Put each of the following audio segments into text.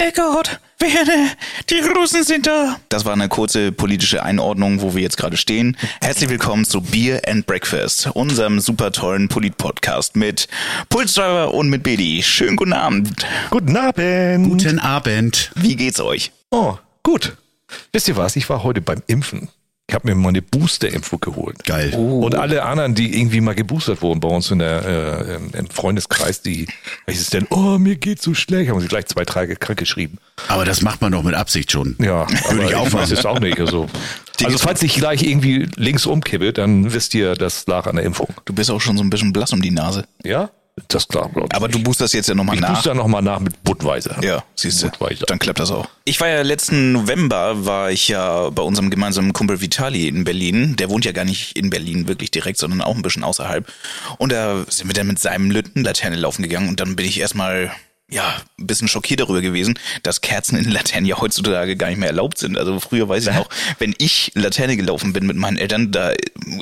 Eckart, Werner, die Russen sind da. Das war eine kurze politische Einordnung, wo wir jetzt gerade stehen. Herzlich willkommen zu Beer and Breakfast, unserem super tollen Polit-Podcast mit Pulsdriver und mit Bedi. Schönen guten Abend. Guten Abend. Guten Abend. Wie geht's euch? Oh, gut. Wisst ihr was? Ich war heute beim Impfen. Ich habe mir mal eine Booster-Impfung geholt. Geil. Und alle anderen, die irgendwie mal geboostert wurden bei uns in der, äh, im- Freundeskreis, die, was ist denn, oh, mir geht's so schlecht, haben sie gleich zwei Tage krank geschrieben. Aber das macht man doch mit Absicht schon. Ja, Würde ich auch weiß machen. es auch nicht. Also, also falls ich gleich irgendwie links umkippe, dann wisst ihr, das lag an der Impfung. Du bist auch schon so ein bisschen blass um die Nase. Ja? Das ist klar, glaub ich. Aber du boosterst jetzt ja nochmal ich nach. booster nochmal nach mit Budweiser. Ja, siehst du, Budweiser. dann klappt das auch. Ich war ja letzten November, war ich ja bei unserem gemeinsamen Kumpel Vitali in Berlin. Der wohnt ja gar nicht in Berlin wirklich direkt, sondern auch ein bisschen außerhalb. Und da sind wir dann mit seinem Lüttenlaterne laufen gegangen und dann bin ich erstmal ja, ein bisschen schockiert darüber gewesen, dass Kerzen in Laternen ja heutzutage gar nicht mehr erlaubt sind. Also früher weiß ich noch, wenn ich Laterne gelaufen bin mit meinen Eltern, da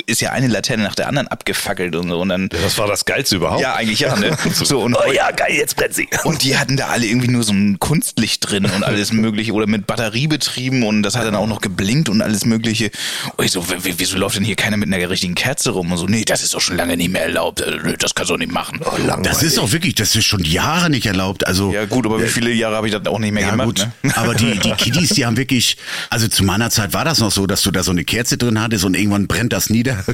ist ja eine Laterne nach der anderen abgefackelt und so und dann Das war das Geilste überhaupt. ja, eigentlich ja, ne? So, und Oh ja, geil, jetzt brennt sie. und die hatten da alle irgendwie nur so ein Kunstlicht drin und alles mögliche oder mit Batterie betrieben und das hat dann auch noch geblinkt und alles mögliche. Und ich so, wieso läuft denn hier keiner mit einer richtigen Kerze rum? Und so, nee, das ist doch schon lange nicht mehr erlaubt. Äh, Das kannst du doch nicht machen. Das ist auch wirklich, das ist schon Jahre nicht erlaubt. Also ja gut, aber wie viele Jahre habe ich das auch nicht mehr Ja, gemacht? gut, Ne? aber die, die Kiddies, die haben wirklich, also zu meiner Zeit war das noch so, dass du da so eine Kerze drin hattest und irgendwann brennt das nieder.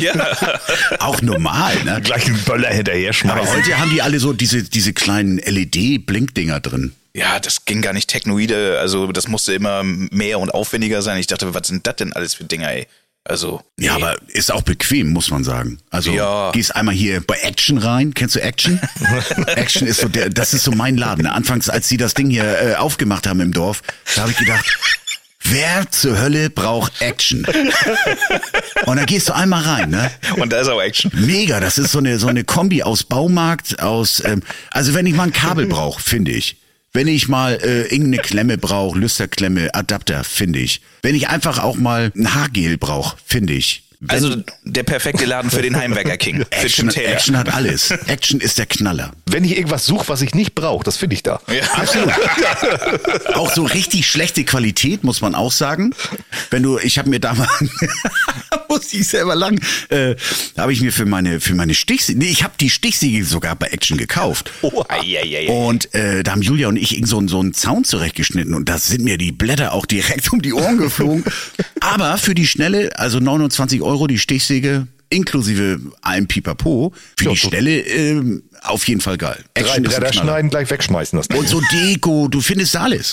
Ja. Auch normal, ne? Gleich einen Böller hinterher Aber schmeißen. heute haben die alle so diese, diese kleinen LED-Blinkdinger drin. Ja, das ging gar nicht technoide, also das musste immer mehr und aufwendiger sein. Ich dachte, was sind das denn alles für Dinger, ey? Also, nee. Ja, aber ist auch bequem, muss man sagen. Also Ja. gehst einmal hier bei Action rein. Kennst du Action? Action ist so der, das ist so mein Laden. Anfangs, als sie das Ding hier äh, aufgemacht haben im Dorf, da habe ich gedacht, wer zur Hölle braucht Action? Und dann gehst du einmal rein, ne? und da ist auch Action. Mega, das ist so eine so eine Kombi aus Baumarkt, aus ähm, also wenn ich mal ein Kabel brauche, finde ich. Wenn ich mal äh, irgendeine Klemme brauche, Lüsterklemme, Adapter, finde ich. Wenn ich einfach auch mal ein Haargel brauche, finde ich. Wenn- Also der perfekte Laden für den Heimwerker King. Action. Action hat alles. Action ist der Knaller. Wenn ich irgendwas suche, was ich nicht brauche, das finde ich da. Ja. Absolut. auch so richtig schlechte Qualität, muss man auch sagen. Wenn du, ich habe mir damals, muss ich selber lang, äh, habe ich mir für meine, für meine Stichsäge, nee, ich habe die Stichsäge sogar bei Action gekauft. Oh, ei, ei, ei. Und äh, da haben Julia und ich so, einen- so einen Zaun zurechtgeschnitten und da sind mir die Blätter auch direkt um die Ohren geflogen. Aber für die Schnelle, also 29 Euro die Stichsäge, inklusive allem Pipapo, für Ja, die Schnelle ähm, auf jeden Fall geil. Drei Action Blätter Knaller. schneiden, gleich wegschmeißen das Ding. Und so Deko, du findest alles.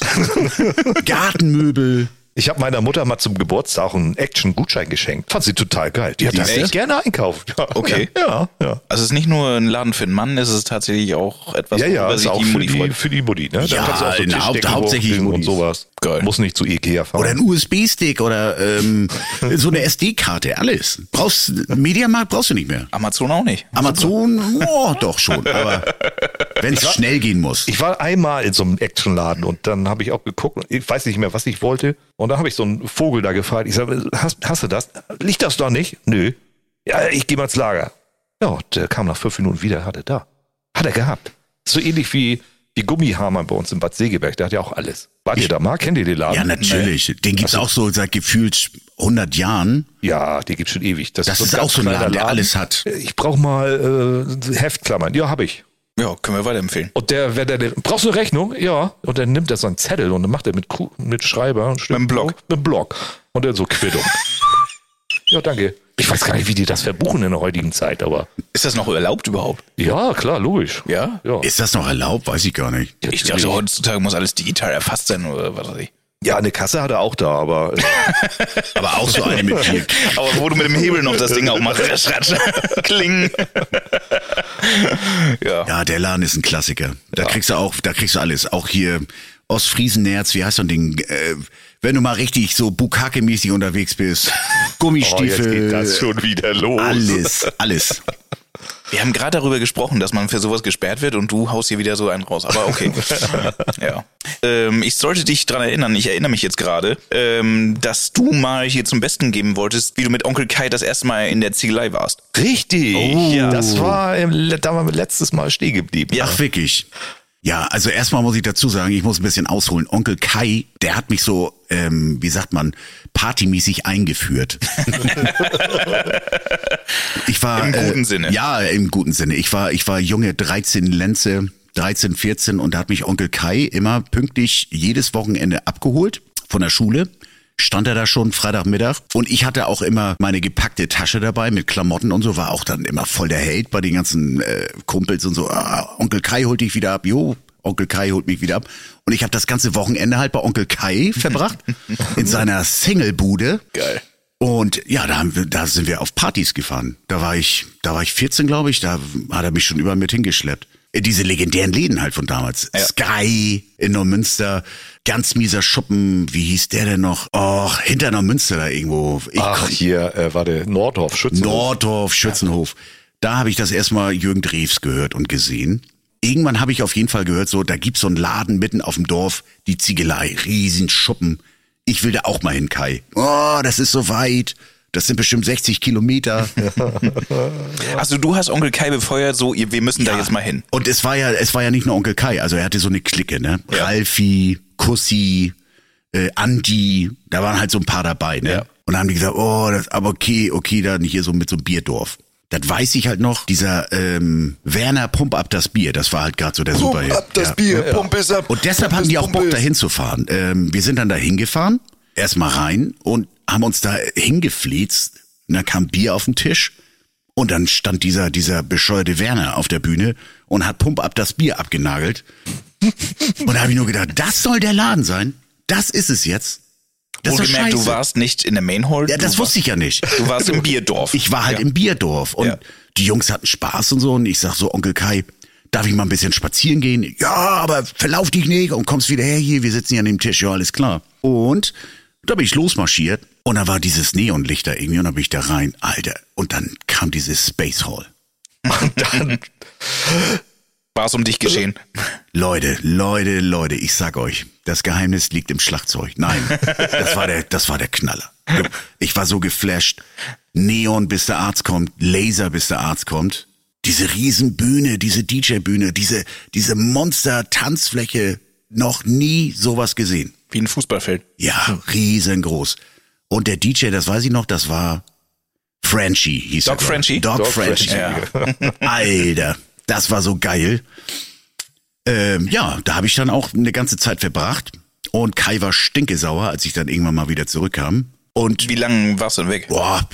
Gartenmöbel. Ich habe meiner Mutter mal zum Geburtstag einen Action-Gutschein geschenkt. Fand sie total geil. Die hat da du? echt gerne einkauft. Ja, Okay. Ja, ja. Also es ist nicht nur ein Laden für einen Mann, es ist tatsächlich auch etwas, Ja, ja, ist auch die für die, für die Mutti. Ne? Da Ja, kannst du auch so na, Tischdecken hauptsächlich und sowas. Geil. Muss nicht zu Ikea fahren. Oder ein USB-Stick oder ähm, so eine SD-Karte, alles. Brauchst Mediamarkt brauchst du nicht mehr. Amazon auch nicht. Amazon, oh, doch schon, aber wenn es schnell gehen muss. Ich war einmal in so einem Actionladen und dann habe ich auch geguckt, ich weiß nicht mehr, was ich wollte. Und dann habe ich so einen Vogel da gefragt. Ich sage, hast, hast du das? Liegt das da nicht? Nö. Ja, ich gehe mal ins Lager. Ja, und der kam nach fünf Minuten wieder, hat er da. Hat er gehabt. So ähnlich wie, wie Gummihammer bei uns in Bad Segeberg. Der hat ja auch alles. Wart ihr da mal? Kennt ihr den Laden? Ja, natürlich. Den gibt's auch so seit gefühlt 100 Jahren. Ja, die gibt's schon ewig. Das ein ist ganz auch so ein kleiner Laden, der alles hat. Ich brauche mal äh, Heftklammern. Ja, habe ich. Ja, können wir weiterempfehlen. Und der, wenn der, brauchst du eine Rechnung? Ja. Und dann nimmt er so einen Zettel und dann macht er mit, mit Schreiber und Mit dem Block. Mit dem Block. Und dann so Quittung. ja, danke. Ich weiß gar nicht, wie die das verbuchen in der heutigen Zeit, aber Ist das noch erlaubt überhaupt? ja, klar, logisch. Ja? Ja, Ist das noch erlaubt? Weiß ich gar nicht. Ich dachte, heutzutage muss alles digital erfasst sein oder was weiß ich. ja eine Kasse hat er auch da, aber Aber auch so eine mit Klick. Aber wo du mit dem Hebel noch das Ding aufmachst, ratsch, ratsch, kling. ja. Ja, der Laden ist ein Klassiker. Da kriegst du auch, da kriegst du alles. Auch hier Ostfriesennerz, wie heißt so ein Ding? Äh, wenn du mal richtig so Bukake-mäßig unterwegs bist. oh, jetzt Gummistiefel. geht das schon wieder los. alles, alles. Wir haben gerade darüber gesprochen, dass man für sowas gesperrt wird und du haust hier wieder so einen raus. Aber okay. ja. Ähm, ich sollte dich dran erinnern, ich erinnere mich jetzt gerade, ähm, dass du mal hier zum Besten geben wolltest, wie du mit Onkel Kai das erste Mal in der Ziegelei warst. Richtig. Oh. Ja. Das war, im, da waren wir letztes Mal stehen geblieben. Ja. Ach, wirklich. Ja, also erstmal muss ich dazu sagen, ich muss ein bisschen ausholen. Onkel Kai, der hat mich so, ähm, wie sagt man, partymäßig eingeführt. ich war Im guten äh, Sinne. Ja, im guten Sinne. Ich war, ich war junge 13 Lenze, 13, 14 und da hat mich Onkel Kai immer pünktlich jedes Wochenende abgeholt von der Schule stand er da schon Freitagmittag und ich hatte auch immer meine gepackte Tasche dabei mit Klamotten und so, war auch dann immer voll der Held bei den ganzen äh, Kumpels und so, ah, Onkel Kai holt dich wieder ab, jo, Onkel Kai holt mich wieder ab. Und ich habe das ganze Wochenende halt bei Onkel Kai verbracht, in seiner Singlebude. Geil. Und ja, da, haben wir, da sind wir auf Partys gefahren. Da war ich, da war ich 14, glaube ich. Da hat er mich schon überall mit hingeschleppt. Äh, Diese legendären Läden halt von damals. Ja. Sky in Neumünster, ganz mieser Schuppen. Wie hieß der denn noch? Och, hinter Neumünster da irgendwo. Ich Ach, komm- hier äh, war der Nordhof, Schützen. Nordorf, Schützenhof. Da habe ich das erstmal Jürgen Drews gehört und gesehen. Irgendwann habe ich auf jeden Fall gehört, so, da gibt's so einen Laden mitten auf dem Dorf, die Ziegelei, riesen Schuppen. Ich will da auch mal hin, Kai. Oh, das ist so weit. Das sind bestimmt 60 Kilometer. Also du hast Onkel Kai befeuert, so wir müssen da jetzt mal hin. Und es war ja, es war ja nicht nur Onkel Kai, also er hatte so eine Clique, ne? Ja. Ralfi, Kussi, äh, Andi, da waren halt so ein paar dabei, ne? Ja. Und dann haben die gesagt, oh, das, aber okay, okay, dann hier so mit so einem Bierdorf. Das weiß ich halt noch, dieser ähm, Werner Pump ab das Bier, das war halt gerade so der Superhit. ja. Bier, Pump es ab. Und deshalb hatten die auch Bock, dahin zu fahren. Ähm, wir sind dann da hingefahren, erstmal rein und haben uns da hingeflitzt. Und dann kam Bier auf den Tisch und dann stand dieser, dieser bescheuerte Werner auf der Bühne und hat Pump ab das Bier abgenagelt. Und da habe ich nur gedacht, das soll der Laden sein? Das ist es jetzt? Das ist scheiße. du warst nicht in der Main Hall. ja, das wusste ich ja nicht. Du warst im Bierdorf. Ich war halt ja. im Bierdorf und Ja. die Jungs hatten Spaß und so und ich sag so, Onkel Kai, darf ich mal ein bisschen spazieren gehen? Ja, aber verlauf dich nicht und kommst wieder her hier, wir sitzen hier an dem Tisch, ja, alles klar. Und da bin ich losmarschiert und da war dieses Neonlicht da irgendwie und da bin ich da rein, Alter. Und dann kam dieses Space Hall. War es um dich geschehen. Leute, Leute, Leute, ich sag euch, das Geheimnis liegt im Schlagzeug. Nein, das war der, das war der Knaller. Ich war so geflasht. Neon, bis der Arzt kommt, Laser, bis der Arzt kommt. Diese Riesenbühne, diese DJ-Bühne, diese, diese Monster-Tanzfläche, noch nie sowas gesehen. Wie ein Fußballfeld. Ja, riesengroß. Und der DJ, das weiß ich noch, das war Frenchie, hieß Doc er. Frenchie? Doc, Doc Frenchie. Frenchie. Ja. Alter, das war so geil. Ähm, ja, da habe ich dann auch eine ganze Zeit verbracht. Und Kai war stinkesauer, als ich dann irgendwann mal wieder zurückkam. Und Wie lange warst du denn weg? boah,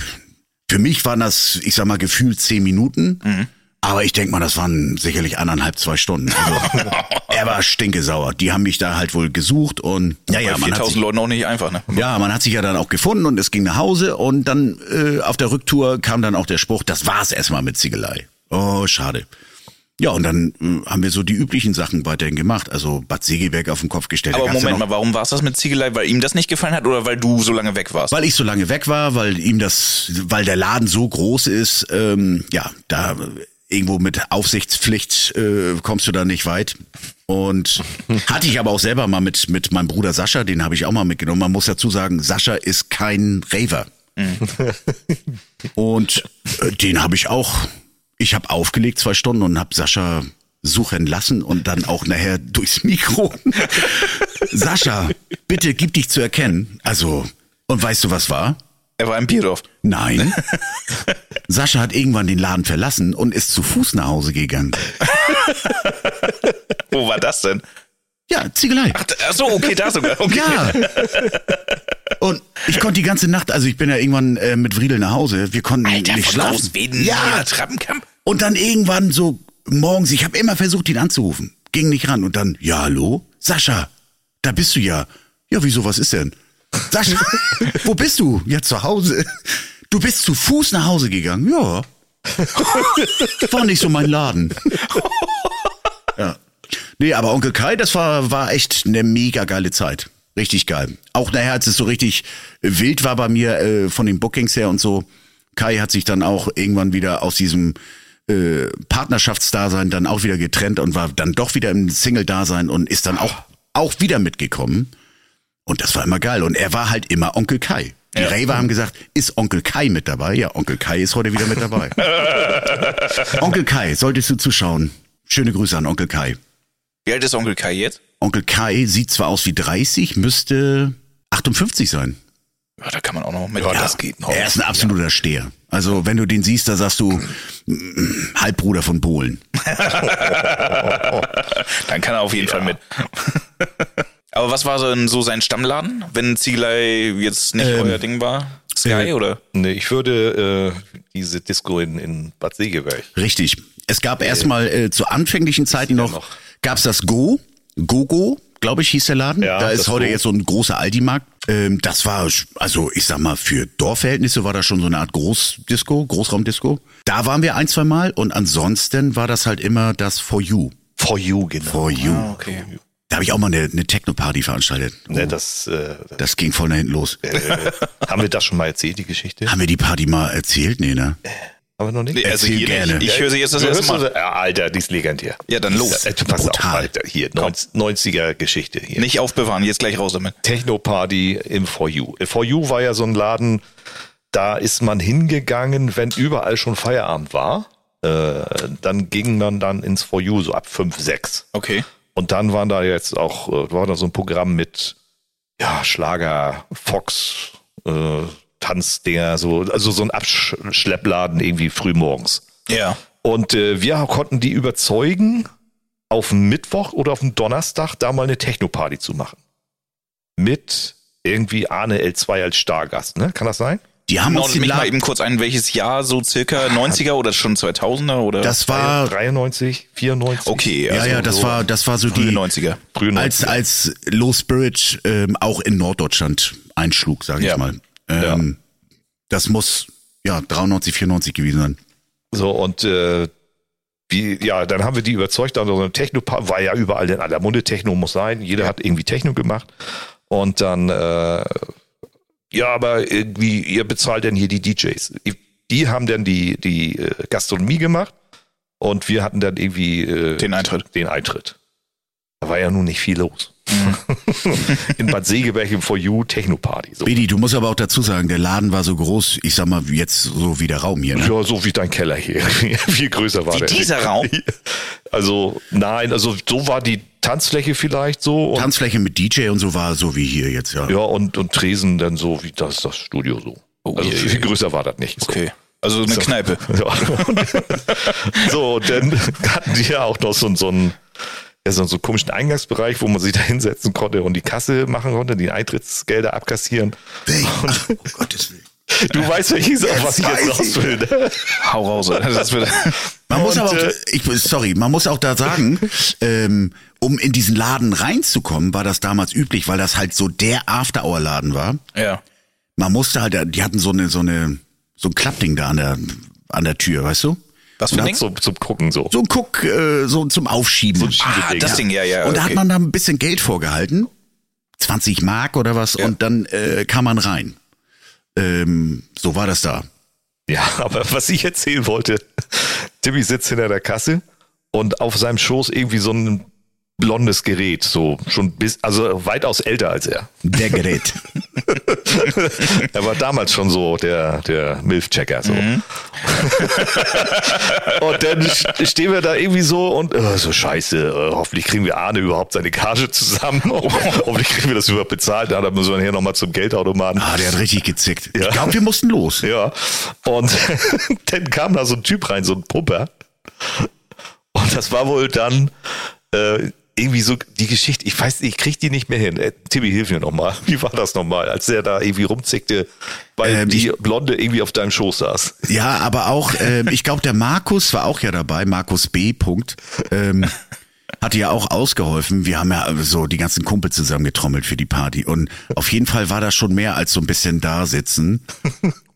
für mich waren das, ich sag mal, gefühlt zehn Minuten. Mhm. Aber ich denk mal, das waren sicherlich anderthalb, zwei Stunden. Also, er war stinkesauer. Die haben mich da halt wohl gesucht und ja, ja, Bei man hat 4000 sich, Leuten auch nicht einfach, ne? ja, man hat sich ja dann auch gefunden und es ging nach Hause und dann äh, auf der Rücktour kam dann auch der Spruch, das war's erstmal mit Ziegelei. Oh, schade. Ja, und dann äh, haben wir so die üblichen Sachen weiterhin gemacht. Also Bad Segeberg auf den Kopf gestellt. Aber Moment mal, warum war es das mit Ziegelei? Weil ihm das nicht gefallen hat oder weil du so lange weg warst? Weil ich so lange weg war, weil ihm das, weil der Laden so groß ist, ähm, ja, da irgendwo mit Aufsichtspflicht äh, kommst du da nicht weit. Und hatte ich aber auch selber mal mit, mit meinem Bruder Sascha, den habe ich auch mal mitgenommen. Man muss dazu sagen, Sascha ist kein Raver. Und äh, den habe ich auch, ich habe aufgelegt zwei Stunden und habe Sascha suchen lassen und dann auch nachher durchs Mikro. Sascha, bitte gib dich zu erkennen. Also, und weißt du, was war? Er war im Bierdorf. Nein. Sascha hat irgendwann den Laden verlassen und ist zu Fuß nach Hause gegangen. Wo war das denn? Ja, Ziegelei. Ach, ach so, okay, da sogar. Okay. Ja. Und ich konnte die ganze Nacht, also ich bin ja irgendwann äh, mit Friedel nach Hause, wir konnten Alter, nicht schlafen. Großweden, ja. jeder Trappenkamm. Und dann irgendwann so morgens, ich habe immer versucht, ihn anzurufen. Ging nicht ran. Und dann, ja, hallo? Sascha, da bist du ja. Ja, wieso, was ist denn? Sascha, wo bist du? Ja, zu Hause. Du bist zu Fuß nach Hause gegangen. Ja. War nicht so mein Laden. Ja. Nee, aber Onkel Kai, das war, war echt eine mega geile Zeit. Richtig geil. Auch nachher, als es so richtig wild war bei mir äh, von den Bookings her und so. Kai hat sich dann auch irgendwann wieder aus diesem äh, Partnerschaftsdasein dann auch wieder getrennt und war dann doch wieder im Single-Dasein und ist dann auch, auch wieder mitgekommen. Und das war immer geil. Und er war halt immer Onkel Kai. Die Ja. Raver haben gesagt, ist Onkel Kai mit dabei? Ja, Onkel Kai ist heute wieder mit dabei. Onkel Kai, solltest du zuschauen. Schöne Grüße an Onkel Kai. Wie alt ist Onkel Kai jetzt? Onkel Kai sieht zwar aus wie 30, müsste 58 sein. Ja, da kann man auch noch mit. Ja, das geht noch. Er ist ein absoluter Steher. Also wenn du den siehst, da sagst du mm, Halbbruder von Polen. Dann kann er auf jeden Fall mit. Aber was war so, denn so sein Stammladen, wenn Ziegelei jetzt nicht Ähm, euer Ding war? Sky äh, oder? Nee, ich würde äh, diese Disco in, in Bad Segeberg. Richtig. Es gab erstmal äh, zu anfänglichen Zeiten noch, noch. gab's das Go, Gogo, glaube ich, hieß der Laden. Ja, da ist heute Go. jetzt so ein großer Aldi-Markt. Ähm, das war, also ich sag mal, für Dorfverhältnisse war das schon so eine Art Großdisco, Großraumdisco. Da waren wir ein, zwei Mal und ansonsten war das halt immer das For You. For You, genau. For You. Okay. Da habe ich auch mal eine, eine Techno-Party veranstaltet. Ne, das, äh, Das ging voll nach hinten los. äh, haben wir das schon mal erzählt, die Geschichte? Haben wir die Party mal erzählt? Nee, ne? Haben wir noch nicht? Nee, also Erzähl hier gerne. nicht. Ich höre sie jetzt das erste Mal. so- Ja, Alter, die ist legendär. Ja, dann los. Ja, äh, pass Brutal. auf, Alter, hier, 90er Geschichte hier. Nicht aufbewahren, jetzt gleich raus damit. Techno-Party im For You. Äh, For You war ja so ein Laden, da ist man hingegangen, wenn überall schon Feierabend war. Äh, dann ging man dann ins For You so ab 5, 6. Okay. Und dann waren da jetzt auch, äh, war da so ein Programm mit ja, Schlager, Fox, äh, Tanzdinger, so, also so ein Abschleppladen irgendwie frühmorgens. Ja. Und äh, wir konnten die überzeugen, auf den Mittwoch oder auf den Donnerstag da mal eine Techno-Party zu machen. Mit irgendwie Arne L2 als Stargast, ne? Kann das sein? Die haben uns Noch den mich mal eben kurz ein, welches Jahr so circa 90er oder schon 2000er oder? das war, 93, 94? okay. ja, also ja, das so war, das war so frühe die, 90er. Frühe als, 90er. als Low Spirit ähm, auch in Norddeutschland einschlug, sage ich Ja. mal. Ähm, Das muss ja 93, 94 gewesen sein. So, und äh, wie, ja, dann haben wir die überzeugt, also so eine Techno war ja überall in aller Munde, Techno muss sein, jeder hat irgendwie Techno gemacht. Und dann, äh, ja, aber irgendwie, ihr bezahlt denn hier die DJs. Die haben dann die, die äh, Gastronomie gemacht und wir hatten dann irgendwie äh, Den Eintritt. den Eintritt. Da war ja nun nicht viel los. in Bad Segeberg im For You Techno-Party. So. Bedi, du musst aber auch dazu sagen, der Laden war so groß, ich sag mal, jetzt so wie der Raum hier. Ne? Ja, so wie dein Keller hier. Viel größer war Wie der. dieser Raum? Also, nein, also so war die Tanzfläche vielleicht so. Und, Tanzfläche mit DJ und so war so wie hier jetzt, ja. ja, und, und Tresen dann so wie das, das Studio so. Oh, also je, viel je. größer war das nicht. So. Okay. Also eine Kneipe. Ja. so, und dann hatten die ja auch noch so, so einen ja, so, so einen komischen Eingangsbereich, wo man sich da hinsetzen konnte und die Kasse machen konnte, die Eintrittsgelder abkassieren. Ach, um Gottes Willen. Du weißt, welches, auf was ich jetzt raus will. Ne? Hau raus. Alter. Das wird, Man muss Und, aber auch, äh, ich, sorry, man muss auch da sagen, ähm, um in diesen Laden reinzukommen, war das damals üblich, weil das halt so der After-Hour-Laden war. ja. Man musste halt, die hatten so eine, so eine, so ein Klappding da an der, an der Tür, weißt du? Was für ein Ding? Zum, zum Gucken so. So ein Guck, äh, so zum Aufschieben. So ein Ah, das Ding, ja, ja. und da okay. hat man da ein bisschen Geld vorgehalten. 20 Mark oder was, Ja. und dann äh, kam man rein. Ähm, so war das da. Ja, aber was ich erzählen wollte, Timmy sitzt hinter der Kasse und auf seinem Schoß irgendwie so ein blondes Gerät, so schon bis, also weitaus älter als er. Der Gerät. Er war damals schon so der, der Milf-Checker, so. Mhm. und dann st- stehen wir da irgendwie so und äh, so scheiße, äh, hoffentlich kriegen wir Arne überhaupt seine Gage zusammen. hoffentlich kriegen wir das überhaupt bezahlt. Dann müssen wir hier nochmal zum Geldautomaten. Ah, der hat richtig gezickt. Ja. Ich glaube, wir mussten los. Ja. Und dann kam da so ein Typ rein, so ein Pumper. Und das war wohl dann äh, irgendwie so die Geschichte, ich weiß ich krieg die nicht mehr hin. Äh, Timmy, hilf mir nochmal. Wie war das nochmal, als der da irgendwie rumzickte, weil Ähm, die Blonde irgendwie auf deinem Schoß saß? Ja, aber auch, ähm, ich glaube, der Markus war auch ja dabei, Markus B. Punkt, ähm, hatte ja auch ausgeholfen. Wir haben ja so die ganzen Kumpel zusammengetrommelt für die Party. Und auf jeden Fall war das schon mehr als so ein bisschen da sitzen.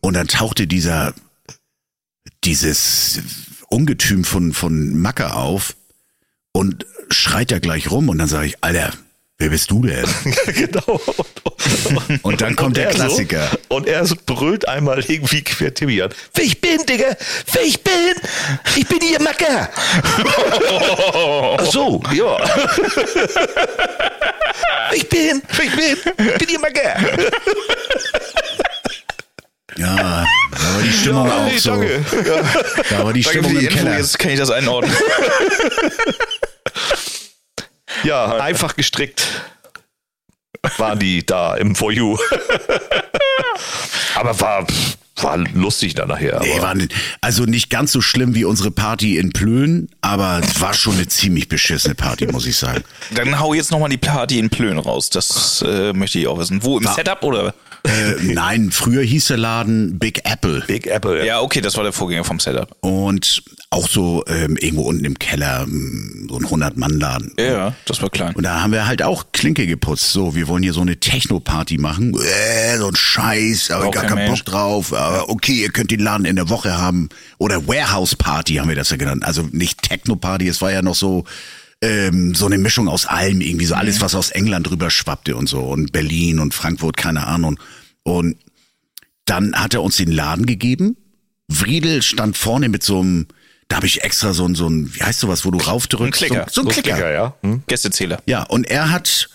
Und dann tauchte dieser, dieses Ungetüm von, von Macke auf und schreit da gleich rum. Und dann sage ich, Alter, wer bist du denn? genau. Und dann kommt der er Klassiker. So, und er so brüllt einmal irgendwie quer Timmy an. Wer ich bin, Digga! Wer ich bin! Ich bin ihr Macker! Ach so, ja. ich bin, ich bin, ich bin ihr Macker! Ja, da war die Stimmung Ja, auch nee, so. danke. Da war die Danke Stimmung im Info, Keller. jetzt kann ich das einordnen. Ja, einfach gestrickt waren die da im For You. aber war, war lustig dann nachher. Nee, war nicht, also nicht ganz so schlimm wie unsere Party in Plön, aber es war schon eine ziemlich beschissene Party, muss ich sagen. Dann hau jetzt nochmal die Party in Plön raus. Das äh, möchte ich auch wissen. Wo, im Setup oder? Äh, nein, früher hieß der Laden Big Apple. Big Apple. Ja, okay, das war der Vorgänger vom Setup. Und auch so ähm, irgendwo unten im Keller, ähm, so ein 100-Mann-Laden. Ja, das war klein. Und da haben wir halt auch Klinke geputzt. So, wir wollen hier so eine Techno-Party machen. Äh, so ein Scheiß, aber Braucht gar kein keinen Mensch. Bock drauf. Aber okay, ihr könnt den Laden in der Woche haben. Oder Warehouse-Party haben wir das ja genannt. Also nicht Techno-Party, es war ja noch so ähm, so eine Mischung aus allem irgendwie. So alles, was aus England rüber schwappte und so. Und Berlin und Frankfurt, keine Ahnung. Und dann hat er uns den Laden gegeben. Vriedel stand vorne mit so einem, da habe ich extra so ein, so ein, wie heißt sowas, wo du raufdrückst? Ein Klicker. So, so ein Klicker. Klicker, ja. Hm? Gästezähler. Ja, und er hat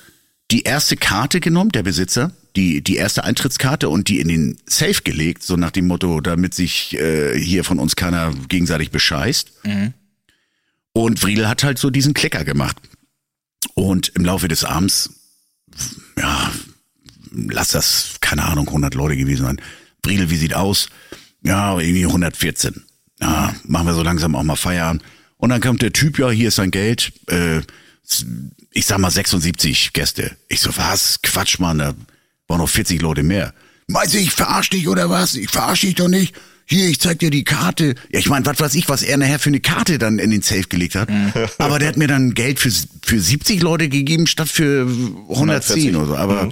die erste Karte genommen, der Besitzer, die, die erste Eintrittskarte und die in den Safe gelegt, so nach dem Motto, damit sich äh, hier von uns keiner gegenseitig bescheißt. Und Vriedel hat halt so diesen Klicker gemacht. Und im Laufe des Abends, ja, lass das, keine Ahnung, 100 Leute gewesen sein. Vriedel, wie sieht aus? Ja, irgendwie 114. Ja, machen wir so langsam auch mal Feierabend. Und dann kommt der Typ, ja, hier ist sein Geld. Äh, ich sag mal 76 Gäste. Ich so, was? Quatsch, Mann, da waren noch 40 Leute mehr. Meinst du, ich verarsch dich oder was? Ich verarsch dich doch nicht. Hier, ich zeig dir die Karte. Ja, ich meine, was weiß ich, was er nachher für eine Karte dann in den Safe gelegt hat. Aber der hat mir dann Geld für, für 70 Leute gegeben, statt für 110 oder so. Aber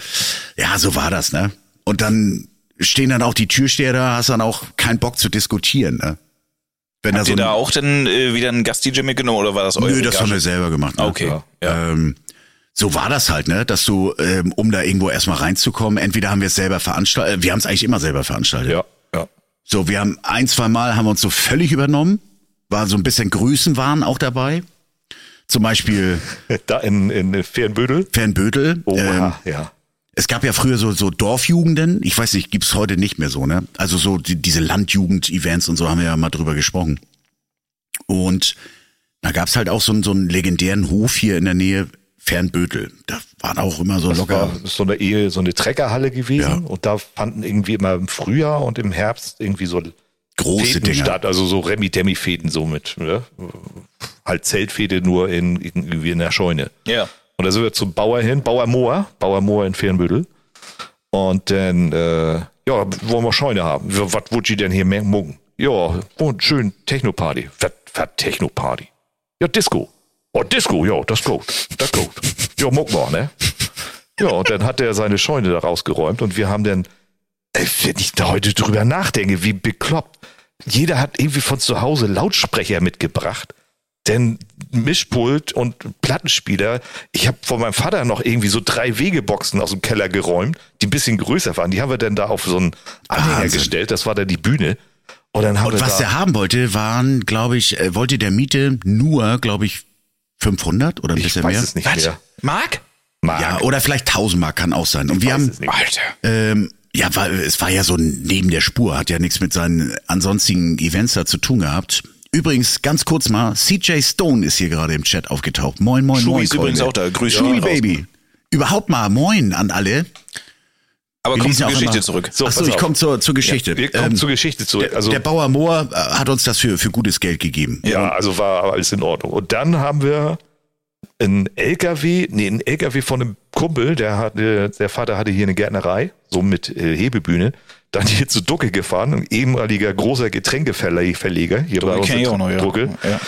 ja, so war das, ne? Und dann stehen dann auch die Türsteher da, hast dann auch keinen Bock zu diskutieren, ne? Wenn Habt so ihr da auch dann äh, wieder einen Gast-DJ mitgenommen oder war das eure Nö, das haben wir selber gemacht. Ne? Ah, Okay, ja. Ähm, so war das halt, ne? Dass du, ähm, um da irgendwo erstmal reinzukommen, entweder haben wir es selber veranstaltet, wir haben es eigentlich immer selber veranstaltet. Ja. So, wir haben ein, zwei Mal haben wir uns so völlig übernommen, war so ein bisschen Größenwahn auch dabei. Zum Beispiel Da in, in Fernbödel. Fernbödel. Oh, ähm, ja. es gab ja früher so, so Dorfjugenden, ich weiß nicht, gibt's heute nicht mehr so, ne? Also so die, diese Landjugend-Events und so haben wir ja mal drüber gesprochen. Und da gab's halt auch so, so einen legendären Hof hier in der Nähe, Fernbötel. Da waren auch immer so Das locker. war so eine Ehe, so eine Treckerhalle gewesen. Ja. Und da fanden irgendwie immer im Frühjahr und im Herbst irgendwie so Große Fäden Dinger. statt, also so Remi-Demi-Fäden so mit, ne? halt Zeltfäde nur in irgendwie in der Scheune. Ja. Und da sind wir zum Bauer hin, Bauer Moor, Bauer Moor in Fernbüttel. Und dann, äh, ja, wollen wir Scheune haben. Was wollt ihr denn hier mucken? Ja, schön Techno-Party. Was Techno-Party? Ja, Disco. Oh, Disco, ja, das gut. Das gut. Ja, muck mal, ne? Ja, und dann hat er seine Scheune da rausgeräumt und wir haben dann, ey, wenn ich da heute drüber nachdenke, wie bekloppt. Jeder hat irgendwie von zu Hause Lautsprecher mitgebracht. Denn Mischpult und Plattenspieler, ich habe von meinem Vater noch irgendwie so drei Wegeboxen aus dem Keller geräumt, die ein bisschen größer waren. Die haben wir dann da auf so einen Anhänger Wahnsinn. gestellt. Das war dann die Bühne. Und dann haben Und wir was da, der haben wollte, waren, glaube ich, äh, wollte der Miete nur, glaube ich, 500 oder ein ich bisschen weiß mehr. es nicht Was? mehr. Mark? Mark. Ja, oder vielleicht 1000 Mark kann auch sein. Und wir weiß haben, es nicht. Alter. ähm, ja, weil es war ja so neben der Spur, hat ja nichts mit seinen ansonstigen Events da zu tun gehabt. Übrigens, ganz kurz mal, CJ Stone ist hier gerade im Chat aufgetaucht. Moin, moin, Schubi moin. ist übrigens auch da. Grüß Schubi, dich raus. Baby. Überhaupt mal Moin an alle. Aber komm zur Geschichte zurück. So, Achso, ich komme zur, zur Geschichte. Wir kommen Ähm, zur Geschichte zurück. der, Also, der Bauer Mohr äh, hat uns das für, für gutes Geld gegeben. Ja, also war alles in Ordnung. Und dann haben wir einen LKW, nee, einen LKW von einem Kumpel, der hatte, der Vater hatte hier eine Gärtnerei, so mit äh, Hebebühne. Dann hier zu Ducke gefahren, ein ehemaliger großer Getränkeverleger, hier Ducke bei uns noch, ja. Ducke. Ja.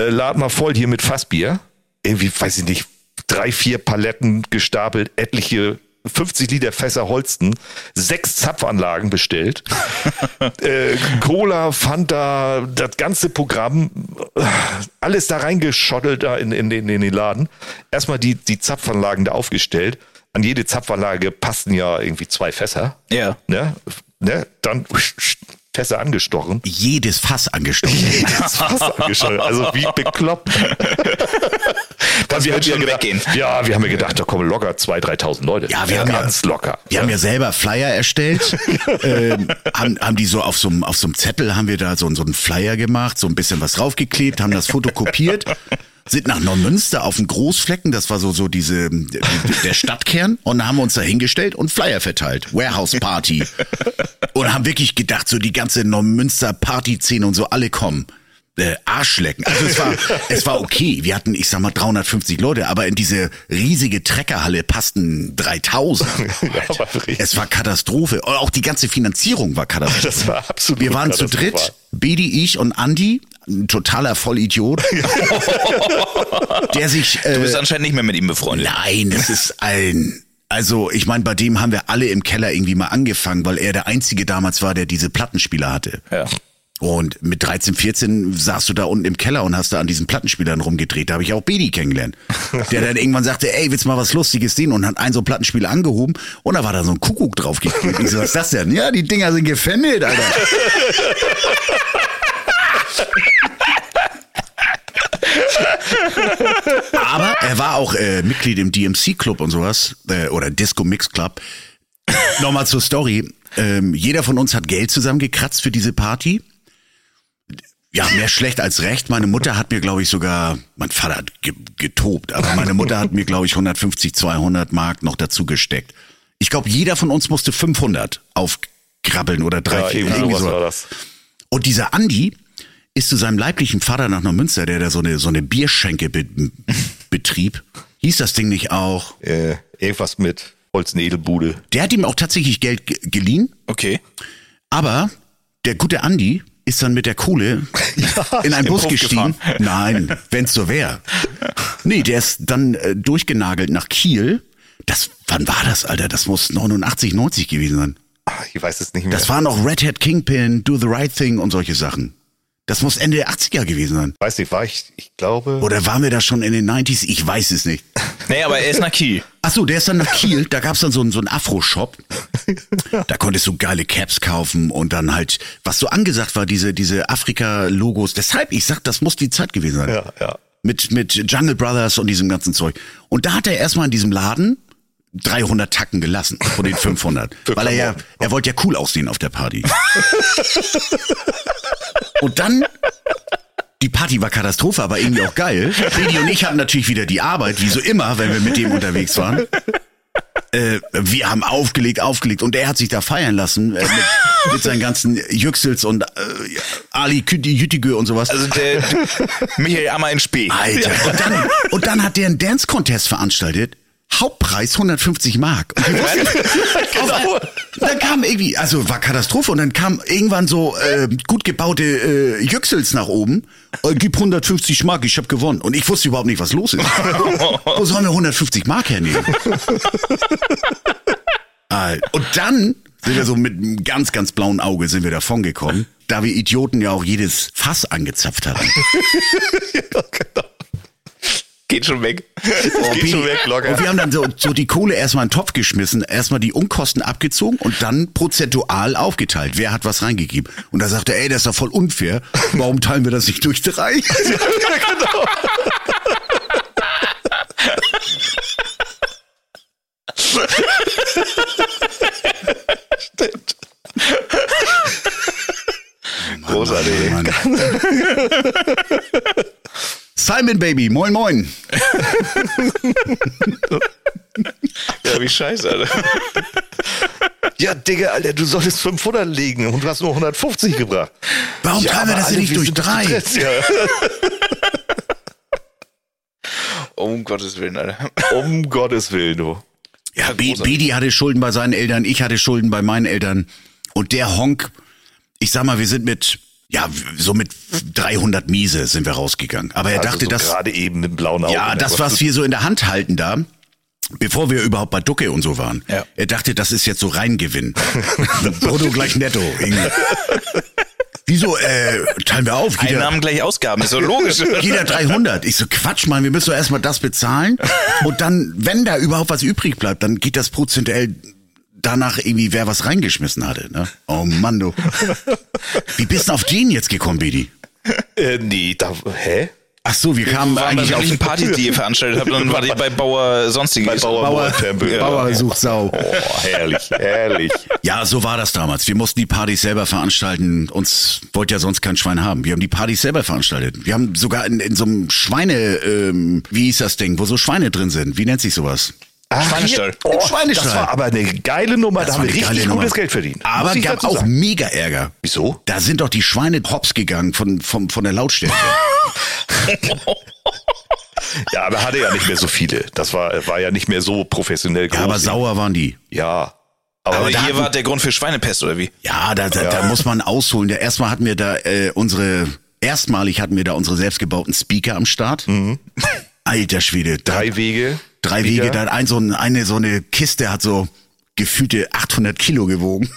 Äh, lad mal voll hier mit Fassbier. Irgendwie, weiß ich nicht, drei, vier Paletten gestapelt, etliche 50 Liter Fässer Holsten, sechs Zapfanlagen bestellt, äh, Cola, Fanta, das ganze Programm, alles da reingeschottelt da in, in, in, in den Laden. Erstmal die, die Zapfanlagen da aufgestellt. An jede Zapfanlage passten ja irgendwie zwei Fässer. Ja. Ne? Ne? Dann Fässer angestochen. Jedes Fass angestochen. Das Fass angestochen. Also wie bekloppt. Das wir wird haben gedacht, weggehen. Ja, wir haben ja gedacht, da kommen locker 2.000, 3.000 Leute. Ja, wir haben ja- ganz locker. Wir haben ja selber Flyer erstellt, ähm, haben, haben die so auf so einem auf so einem Zettel haben wir da so, so einen Flyer gemacht, so ein bisschen was draufgeklebt, haben das fotokopiert, sind nach Neumünster auf dem Großflecken, das war so, so diese, der Stadtkern, und haben uns da hingestellt und Flyer verteilt. Warehouse Party. Und haben wirklich gedacht, so die ganze Neumünster Party-Szene und so, alle kommen. Äh, Arschlecken. Also es war, es war okay. Wir hatten, ich sag mal, 350 Leute, aber in diese riesige Treckerhalle passten 3000. Ja. Es war Katastrophe. Auch die ganze Finanzierung war Katastrophe. Das war absolut Wir waren zu dritt, Bedi, ich und Andi, ein totaler Vollidiot, der sich... Äh, Du bist anscheinend nicht mehr mit ihm befreundet. Nein, das ist ein. Also, ich meine, bei dem haben wir alle im Keller irgendwie mal angefangen, weil er der einzige damals war, der diese Plattenspieler hatte. Ja. Und mit 13, 14 saßt du da unten im Keller und hast da an diesen Plattenspielern rumgedreht. Da habe ich auch Bedi kennengelernt. Der dann irgendwann sagte, ey, willst du mal was Lustiges sehen? Und hat einen so Plattenspieler angehoben und da war da so ein Kuckuck drauf geklebt. Ich so, was ist das denn? Ja, die Dinger sind gefändelt, Alter. Aber er war auch äh, Mitglied im DMC-Club und sowas, äh, oder Disco Mix Club. Nochmal zur Story. Ähm, jeder von uns hat Geld zusammengekratzt für diese Party. Ja, mehr schlecht als recht. Meine Mutter hat mir, glaube ich, sogar, mein Vater hat ge getobt, aber meine Mutter hat mir, glaube ich, 150, 200 Mark noch dazu gesteckt. Ich glaube, jeder von uns musste 500 aufkrabbeln oder drei, Ja, vier, irgendwie so. war das. Und dieser Andi ist zu seinem leiblichen Vater nach Neumünster, der da so eine, so eine Bierschenke be betrieb. Hieß das Ding nicht auch? Äh, irgendwas mit Holzenedelbude. Der hat ihm auch tatsächlich Geld ge geliehen, Okay. aber der gute Andi ist dann mit der Kohle in einen Bus Puff gestiegen. Nein, wenn's so wäre. Nee, der ist dann äh, durchgenagelt nach Kiel. Das, wann war das, Alter? Das muss 89, 90 gewesen sein. Ah, Ich weiß es nicht mehr. Das war noch Red Hat Kingpin, Do the Right Thing und solche Sachen. Das muss Ende der 80er gewesen sein. weiß nicht, war ich, ich glaube. Oder waren wir da schon in den 90s? Ich weiß es nicht. Nee, aber er ist nach Kiel. Ach so, der ist dann nach Kiel. Da gab's dann so einen, so einen Afro-Shop. Da konntest du geile Caps kaufen und dann halt, was so angesagt war, diese, diese Afrika-Logos. Deshalb, ich sag, das muss die Zeit gewesen sein. Ja, ja. Mit, mit Jungle Brothers und diesem ganzen Zeug. Und da hat er erstmal in diesem Laden 300 Tacken gelassen von den 500. weil er ja, er wollte ja cool aussehen auf der Party. und dann, die Party war Katastrophe, aber irgendwie auch geil. Freddy und ich hatten natürlich wieder die Arbeit, wie so immer, wenn wir mit dem unterwegs waren. Äh, wir haben aufgelegt, aufgelegt und er hat sich da feiern lassen äh, mit, mit seinen ganzen Yüksels und äh, Ali Jütigö und sowas. Also der Michael Ammer in Spee. Alter. Und dann, und dann hat der einen Dance-Contest veranstaltet. Hauptpreis 150 Mark. Und wir wussten, Genau. auf, dann kam irgendwie, also war Katastrophe und dann kam irgendwann so äh, gut gebaute äh, Yüksels nach oben. Äh, gib 150 Mark, ich hab gewonnen. Und ich wusste überhaupt nicht, was los ist. Wo sollen wir 150 Mark hernehmen? Und dann sind wir so mit einem ganz, ganz blauen Auge sind wir davon gekommen, da wir Idioten ja auch jedes Fass angezapft hatten. Geht schon weg. Das geht schon weg, locker. Und wir haben dann so, so die Kohle erstmal in den Topf geschmissen, erstmal die Unkosten abgezogen und dann prozentual aufgeteilt. Wer hat was reingegeben? Und da sagte er, ey, das ist doch voll unfair. Warum teilen wir das nicht durch drei? Stimmt. Großartig. Mann. Simon Baby, moin moin. Ja, wie scheiße, Alter. Ja, Digga, Alter, du solltest 500 legen und du hast nur 150 gebracht. Warum ja, teilen wir das denn alle, nicht durch drei? gestresst, Ja. Um Gottes Willen, Alter. Um Gottes Willen, du. Ja. Bedi hatte Schulden bei seinen Eltern, ich hatte Schulden bei meinen Eltern. Und der Honk, ich sag mal, wir sind mit, ja, so mit 300 Miese sind wir rausgegangen. Aber er Also dachte, so dass, gerade eben mit blauen Augen. Ja, das, was wir so in der Hand halten da, bevor wir überhaupt bei Ducke und so waren. Ja. Er dachte, das ist jetzt so Reingewinn. Brutto gleich netto. Irgendwie. Wieso, äh, teilen wir auf? Jeder, Einnahmen gleich Ausgaben, ist so logisch. jeder 300. Ich so, Quatsch, Mann, wir müssen doch erstmal das bezahlen. Und dann, wenn da überhaupt was übrig bleibt, dann geht das prozentuell danach irgendwie, wer was reingeschmissen hatte. Ne? Oh Mann, du. Wie bist du auf den jetzt gekommen, Bedi? Äh, nee, da, hä? Ach so, wir kamen War eigentlich auf eigentlich Partys, die ihr veranstaltet habt, und dann war die bei Bauer sonstiges. Bauer, Bauer, Tempel. Bauer sucht Sau. Oh, herrlich, herrlich. Ja, so war das damals. Wir mussten die Partys selber veranstalten. Uns wollte ja sonst kein Schwein haben. Wir haben die Partys selber veranstaltet. Wir haben sogar in, in so einem Schweine, ähm, wie hieß das Ding, wo so Schweine drin sind. Wie nennt sich sowas? Schweinestall. Oh, Im Schweinestall. Das war aber eine geile Nummer, da Das haben war wir eine richtig geile gutes Nummer. Geld verdient. Aber gab auch sagen. mega Ärger. Wieso? Da sind doch die Schweine hops gegangen von, von, von der Lautstärke. Ja, aber hatte ja nicht mehr so viele. Das war, war ja nicht mehr so professionell groß. ja, aber sauer waren die. Ja. Aber, Aber da hatten- wart der Grund für Schweinepest, oder wie? Ja, da, da, da muss man ausholen. Ja, erstmal hatten wir da äh, unsere, erstmalig hatten wir da unsere selbstgebauten Speaker am Start. Alter Schwede. Da, drei Wege. Drei. Wege, da hat ein, so ein, eine so eine Kiste hat so gefühlte 800 Kilo gewogen.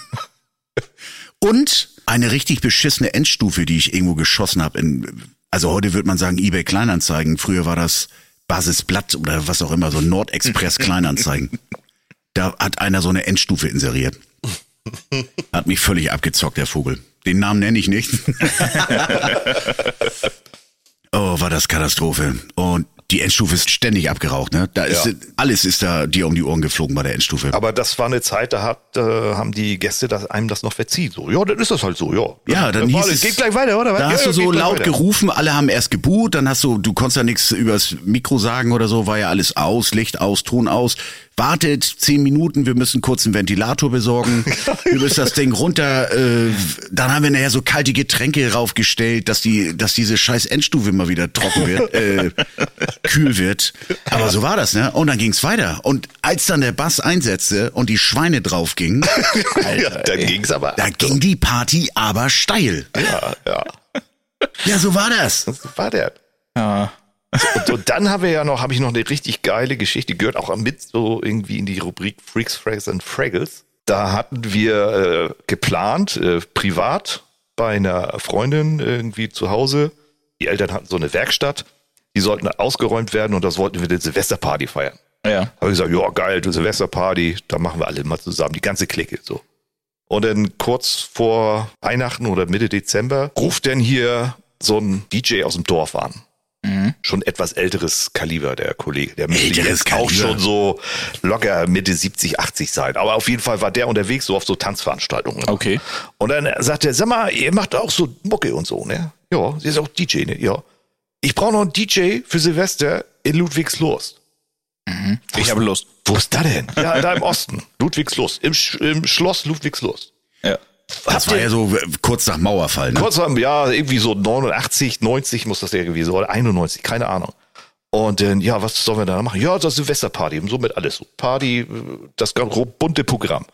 Und eine richtig beschissene Endstufe, die ich irgendwo geschossen habe. Also heute würde man sagen eBay Kleinanzeigen. Früher war das Basisblatt oder was auch immer, so Nordexpress Kleinanzeigen. Da hat einer so eine Endstufe inseriert. Hat mich völlig abgezockt, der Vogel. Den Namen nenne ich nicht. oh, war das Katastrophe. Und die Endstufe ist ständig abgeraucht, ne? Da ist Ja. alles ist da dir um die Ohren geflogen bei der Endstufe. Aber das war eine Zeit, da hat, äh, haben die Gäste das, einem das noch verziehen. So, ja, dann ist das halt so, ja. Ja, dann war hieß es, geht gleich weiter, oder? Da ja, hast ja, du so laut weiter. gerufen, alle haben erst geboot, dann hast du, du konntest ja nichts übers Mikro sagen oder so, war ja alles aus, Licht aus, Ton aus. Wartet zehn Minuten, wir müssen kurz einen Ventilator besorgen. wir müssen das Ding runter. Äh, dann haben wir nachher so kalte Getränke raufgestellt, dass die, dass diese scheiß Endstufe mal wieder trocken wird, äh, kühl wird. Aber so war das, ne? Und dann ging's weiter. Und als dann der Bass einsetzte und die Schweine drauf gingen, ja, dann ging's aber. da ging die Party aber steil. Ja, ja. Ja, so war das. Das war der. Ja. Und, und dann haben wir ja noch, habe ich noch eine richtig geile Geschichte, gehört auch mit so irgendwie in die Rubrik Freaks, Frags and Fraggles. Da hatten wir äh, geplant, äh, privat bei einer Freundin irgendwie zu Hause. Die Eltern hatten so eine Werkstatt, die sollten ausgeräumt werden und das wollten wir eine Silvesterparty feiern. Ja. Habe ich gesagt, ja geil, du Silvesterparty, da machen wir alle mal zusammen, die ganze Clique so. Und dann kurz vor Weihnachten oder Mitte Dezember ruft denn hier so ein DJ aus dem Dorf an. Schon etwas älteres Kaliber, der Kollege. Der müsste Älteres jetzt auch Kaliber. schon so locker Mitte 70, 80 sein. Aber auf jeden Fall war der unterwegs so auf so Tanzveranstaltungen. Okay. Und dann sagt er, sag mal, ihr macht auch so Mucke und so, ne? Ja, sie ist auch DJ, ne? Ja. Ich brauche noch einen DJ für Silvester in Ludwigslust. Ich habe Lust. Wo ist da denn? Ja, da im Osten. Ludwigslust. Im, Sch im Schloss Ludwigslust. Ja. Das war ja so äh, kurz nach Mauerfall. Ne? Kurz am Jahr, irgendwie so 89, 90 muss das ja gewesen sein, oder 91, keine Ahnung. Und dann, ja, was sollen wir da machen? Ja, das ist Silvesterparty, und somit alles. Party, äh, das ganz grob bunte Programm.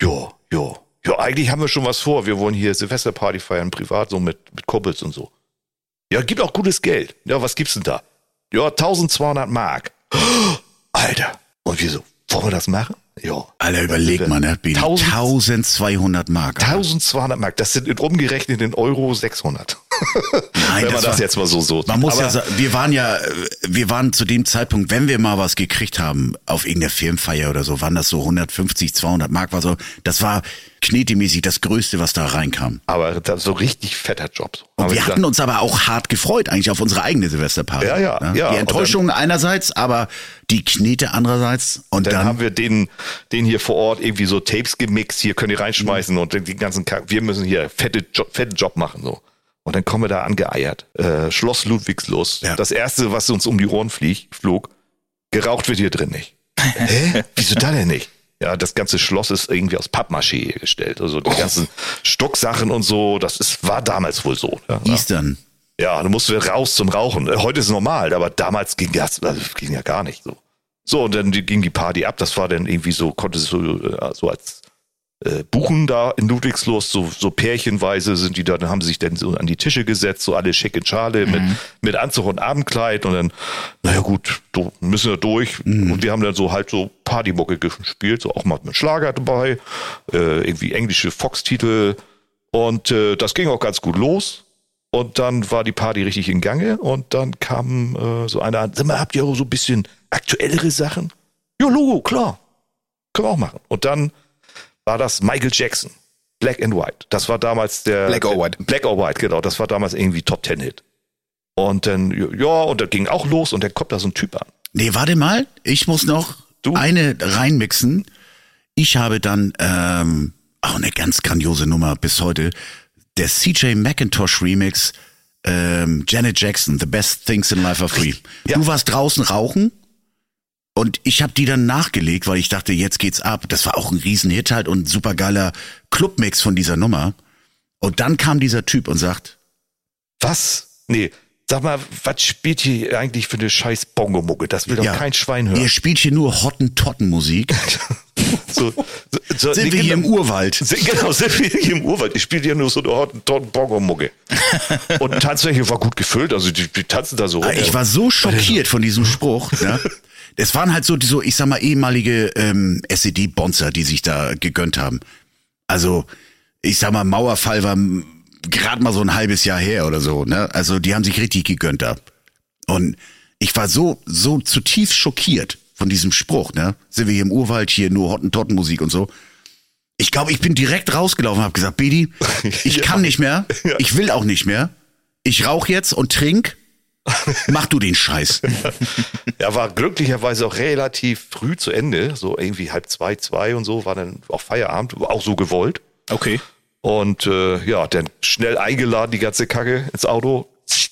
Ja, ja. Ja, eigentlich haben wir schon was vor. Wir wollen hier Silvesterparty feiern, privat, so mit, mit Kumpels und so. Ja, gibt auch gutes Geld. Ja, was gibt's denn da? Ja, 1200 Mark. Alter. Und wir so, wollen wir das machen? Ja. Alter, überleg mal, ne? Bini, 1000 1200 Mark. Alter. 1200 Mark, das sind in- umgerechnet in Euro 600. Nein, Wenn man das war- jetzt mal so so. Man muss Aber ja sagen, wir waren ja, wir waren zu dem Zeitpunkt, wenn wir mal was gekriegt haben, auf irgendeiner Firmenfeier oder so, waren das so 150, 200 Mark, war so, das war knetemäßig das Größte, was da reinkam. aber so richtig fetter Job. Und wir hatten uns aber auch hart gefreut, eigentlich auf unsere eigene Silvesterparty. Ja, ja, ja. Die Enttäuschung einerseits, aber die Knete andererseits. Und dann, dann, haben wir den, den hier vor Ort irgendwie so Tapes gemixt, hier könnt ihr reinschmeißen und den ganzen Kack, wir müssen hier fette Job, fetten Job machen, so. Und dann kommen wir da angeeiert. Äh, Schloss Ludwigslust. Ja. Das erste, was uns um die Ohren flieg, flog, geraucht wird hier drin nicht. Hä? Wieso da denn nicht? Ja, das ganze Schloss ist irgendwie aus Pappmaché hergestellt. Also die ganzen Stucksachen und so, das ist, war damals wohl so. Ja, Eastern. Ja, dann musst du raus zum Rauchen. Äh, Heute ist es normal, aber damals ging das, also ging ja gar nicht so. So, und dann ging die Party ab. Das war dann irgendwie so, konntest du äh, so als äh, buchen da in Ludwigslust, so, so pärchenweise sind die da, dann haben sie sich dann so an die Tische gesetzt, so alle schick in Schale mit, mit Anzug und Abendkleid und dann, naja gut, do, müssen wir durch. Und wir haben dann so halt so Partymucke gespielt, so auch mal mit Schlager dabei, äh, irgendwie englische Fox-Titel und äh, das ging auch ganz gut los. Und dann war die Party richtig in Gange und dann kam äh, so einer an, sag mal, habt ihr auch so ein bisschen aktuellere Sachen? Ja, Logo, klar. Können wir auch machen. Und dann war das Michael Jackson. Black and White. Das war damals der. Black or White. Black or White, genau. Das war damals irgendwie Top Ten Hit. Und dann, ja, und da ging auch los und dann kommt da so ein Typ an. Nee, warte mal, ich muss noch Du? eine reinmixen. Ich habe dann ähm, auch eine ganz grandiose Nummer bis heute. Der CJ McIntosh Remix, ähm, Janet Jackson, The Best Things in Life Are Free. Ja. Du warst draußen rauchen und ich habe die dann nachgelegt, weil ich dachte, jetzt geht's ab. Das war auch ein Riesenhit halt und ein supergeiler Clubmix von dieser Nummer. Und dann kam dieser Typ und sagt, Was? Nee, sag mal, was spielt hier eigentlich für eine scheiß Bongo-Mucke? Das will doch ja, kein Schwein hören. ihr spielt hier nur Hottentotten-Musik. So, so, Sind nee, wir hier im genau. Urwald? Sind- Genau, sind wir hier im Urwald. Ich spiele ja nur so eine Hottentotten Bongo-Mucke. Und Tanzfläche war gut gefüllt, also die, die tanzen da so. Ah, rum. Ich war so schockiert von diesem Spruch. Ne? Es waren halt so, die so, ich sag mal, ehemalige ähm, SED-Bonzer, die sich da gegönnt haben. Also, ich sag mal, Mauerfall war gerade mal so ein halbes Jahr her oder so. Ne? Also, die haben sich richtig gegönnt da. Und ich war so, so zutiefst schockiert von diesem Spruch. Ne? Sind wir hier im Urwald, hier nur Hottentottenmusik und so. Ich glaube, ich bin direkt rausgelaufen und habe gesagt, Bedi, ich Ja. kann nicht mehr, ich will auch nicht mehr. Ich rauch jetzt und trink. Mach du den Scheiß. Ja, war glücklicherweise auch relativ früh zu Ende, so irgendwie halb zwei, zwei und so, war dann auch Feierabend, auch so gewollt. Okay. Und äh, ja, dann schnell eingeladen, die ganze Kacke ins Auto,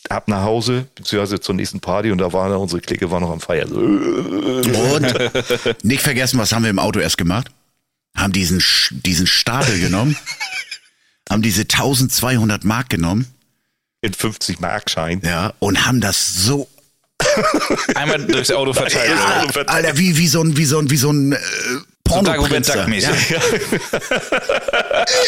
ab nach Hause, beziehungsweise zur nächsten Party und da war unsere Clique war noch am Feiern. So, äh, Und nicht vergessen, was haben wir im Auto erst gemacht? Haben diesen, diesen Stapel genommen, haben diese 1200 Mark genommen, In 50 Mark Schein. ja, und haben das so, Einmal durchs Auto verteilt. Ja. Alter, wie, wie so ein, wie so ein, wie so ein, äh, Dagobert. Duck-mäßig. Ja.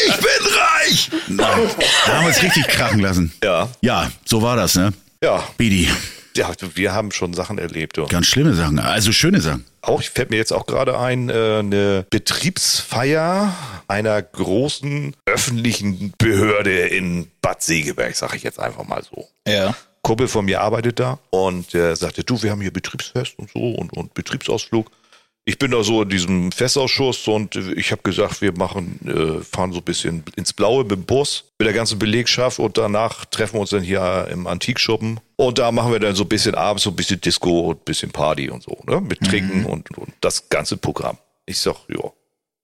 ich bin reich! Nein, da haben wir uns richtig krachen lassen. Ja. Ja, so war das, ne? Ja, Bidi, ja, wir haben schon Sachen erlebt. Ja. ganz schlimme Sachen, also schöne Sachen. Auch fällt mir jetzt auch gerade ein, äh, eine Betriebsfeier einer großen öffentlichen Behörde in Bad Segeberg, sage ich jetzt einfach mal so. Ja. Kumpel von mir arbeitet da und der sagte, du, wir haben hier Betriebsfest und so und, und Betriebsausflug. Ich bin da so in diesem Festausschuss und ich habe gesagt, wir machen, äh, fahren so ein bisschen ins Blaue mit dem Bus mit der ganzen Belegschaft und danach treffen wir uns dann hier im Antikschuppen und da machen wir dann so ein bisschen abends so ein bisschen Disco und ein bisschen Party und so, ne? Mit Trinken und, und das ganze Programm. Ich sag, ja,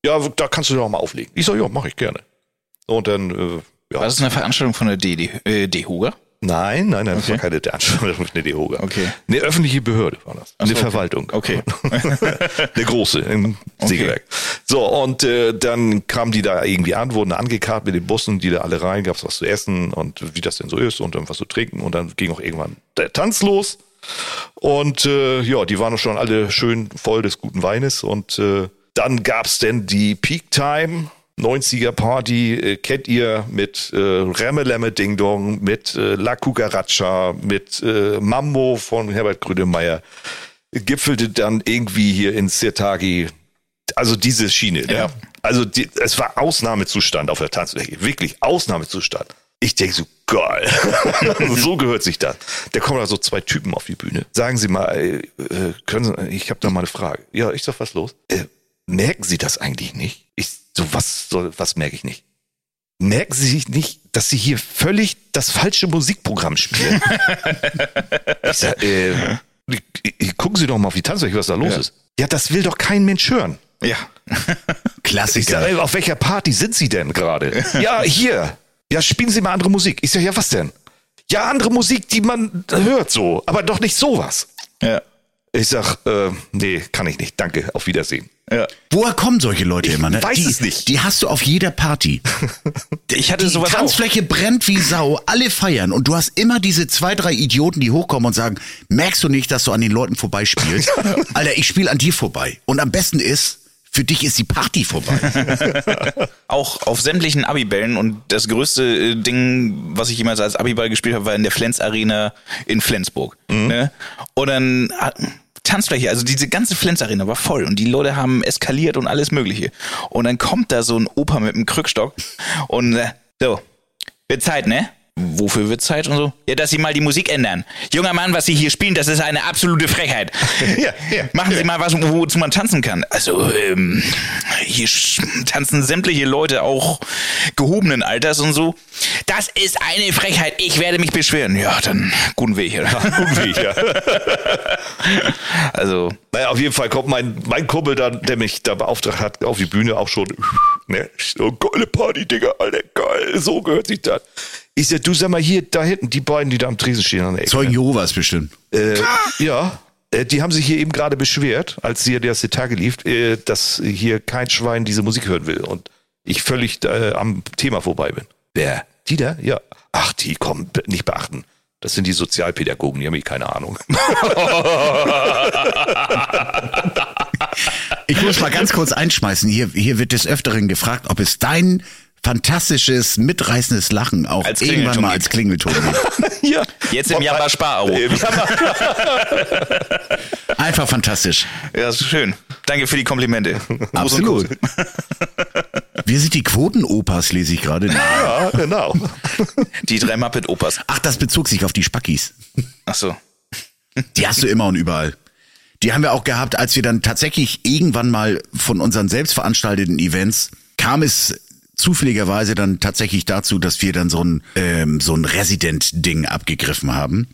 ja, da kannst du doch mal auflegen. Ich sag, ja, mache ich gerne. Und dann, äh, ja. War das eine Veranstaltung von der D- äh, DEHOGA? Nein, nein, nein, das Okay. war keine Veranstaltung, eine DEHOGA. Okay. Eine öffentliche Behörde war das. Eine so, okay. Verwaltung. Okay. eine große im Sägewerk. So, und äh, dann kamen die da irgendwie an, wurden angekarrt mit den Bussen, die da alle rein, gab's was zu essen und wie das denn so ist und dann was zu trinken und dann ging auch irgendwann der Tanz los. Und äh, ja, die waren schon alle schön voll des guten Weines und äh, dann gab's denn die Peak Time 90er Party, äh, kennt ihr mit äh, Remmelemme Ding Dong, mit äh, La Cucaracha, mit äh, Mambo von Herbert Grönemeyer, gipfelte dann irgendwie hier in Sirtagi, also diese Schiene. Ne? Ja. Also die, es war Ausnahmezustand auf der Tanzfläche, wirklich Ausnahmezustand. Ich denke so, geil, so gehört sich das. Da kommen da so zwei Typen auf die Bühne. Sagen Sie mal, äh, äh, können Sie, ich habe da mal eine Frage. Ja, ich sag, was los? Äh, merken Sie das eigentlich nicht? Ich so, was soll, was merke ich nicht? Merken Sie sich nicht, dass Sie hier völlig das falsche Musikprogramm spielen? ich sag, äh, gucken Sie doch mal auf die Tanzfläche, was da los Ja. ist. Ja, das will doch kein Mensch hören. Ja. Ich Klassiker. sag, auf welcher Party sind Sie denn gerade? ja, hier. Ja, spielen Sie mal andere Musik. Ich sag, ja, was denn? Ja, andere Musik, die man hört so, aber doch nicht sowas. Ja. Ich sag, äh, nee, kann ich nicht. Danke, auf Wiedersehen. Ja. Woher kommen solche Leute immer? Ne? weiß die, es nicht. Die hast du auf jeder Party. Ich hatte Die sowas auch. Tanzfläche brennt wie Sau, alle feiern und du hast immer diese zwei, drei Idioten, die hochkommen und sagen, merkst du nicht, dass du an den Leuten vorbeispielst? Alter, ich spiele an dir vorbei. Und am besten ist, für dich ist die Party vorbei. Auch auf sämtlichen Abibällen und das größte äh, Ding, was ich jemals als Abiball gespielt habe, war in der Flens Arena in Flensburg. Ne? Und dann Tanzfläche, also diese ganze Flens Arena war voll und die Leute haben eskaliert und alles mögliche. Und dann kommt da so ein Opa mit einem Krückstock und äh, so, wird Zeit, ne? Wofür wird Zeit und so? Ja, dass Sie mal die Musik ändern. Junger Mann, was Sie hier spielen, das ist eine absolute Frechheit. Ja, ja, Machen Sie mal was, wozu man tanzen kann. Also, ähm, hier tanzen sämtliche Leute auch gehobenen Alters und so. Das ist eine Frechheit, ich werde mich beschweren. Ja, dann guten Weg. Oder? Guten Weg, ja. Also, Naja, auf jeden Fall kommt mein, mein Kumpel dann, der mich da beauftragt hat, auf die Bühne auch schon. Ne, so geile Party, Digga, Alter, geil, so gehört sich das. Ich sag, du sag mal hier, da hinten, die beiden, die da am Tresen stehen an der Ecke. Zeugen Jehovas bestimmt. Äh, ja, äh, die haben sich hier eben gerade beschwert, als hier der Tage lief, äh, dass hier kein Schwein diese Musik hören will und ich völlig äh, am Thema vorbei bin. Wer? Die da? Ja. Ach, die kommen nicht beachten. Das sind die Sozialpädagogen, die haben eh keine Ahnung. Ich muss mal ganz kurz einschmeißen. Hier, hier wird des Öfteren gefragt, ob es dein fantastisches, mitreißendes Lachen auch Als irgendwann mal als Klingelton ja. jetzt im Jabba Spar-Abo. Äh, Einfach fantastisch. Ja, ist schön. Danke für die Komplimente. Absolut. Wir sind die Quotenopas, lese ich gerade. ja, genau. Die drei Muppet-Opas. Ach, das bezog sich auf die Spackis. Ach so. Die hast du immer und überall. Die haben wir auch gehabt, als wir dann tatsächlich irgendwann mal von unseren selbst veranstalteten Events kam es zufälligerweise dann tatsächlich dazu, dass wir dann so ein ähm, so ein Resident-Ding abgegriffen haben.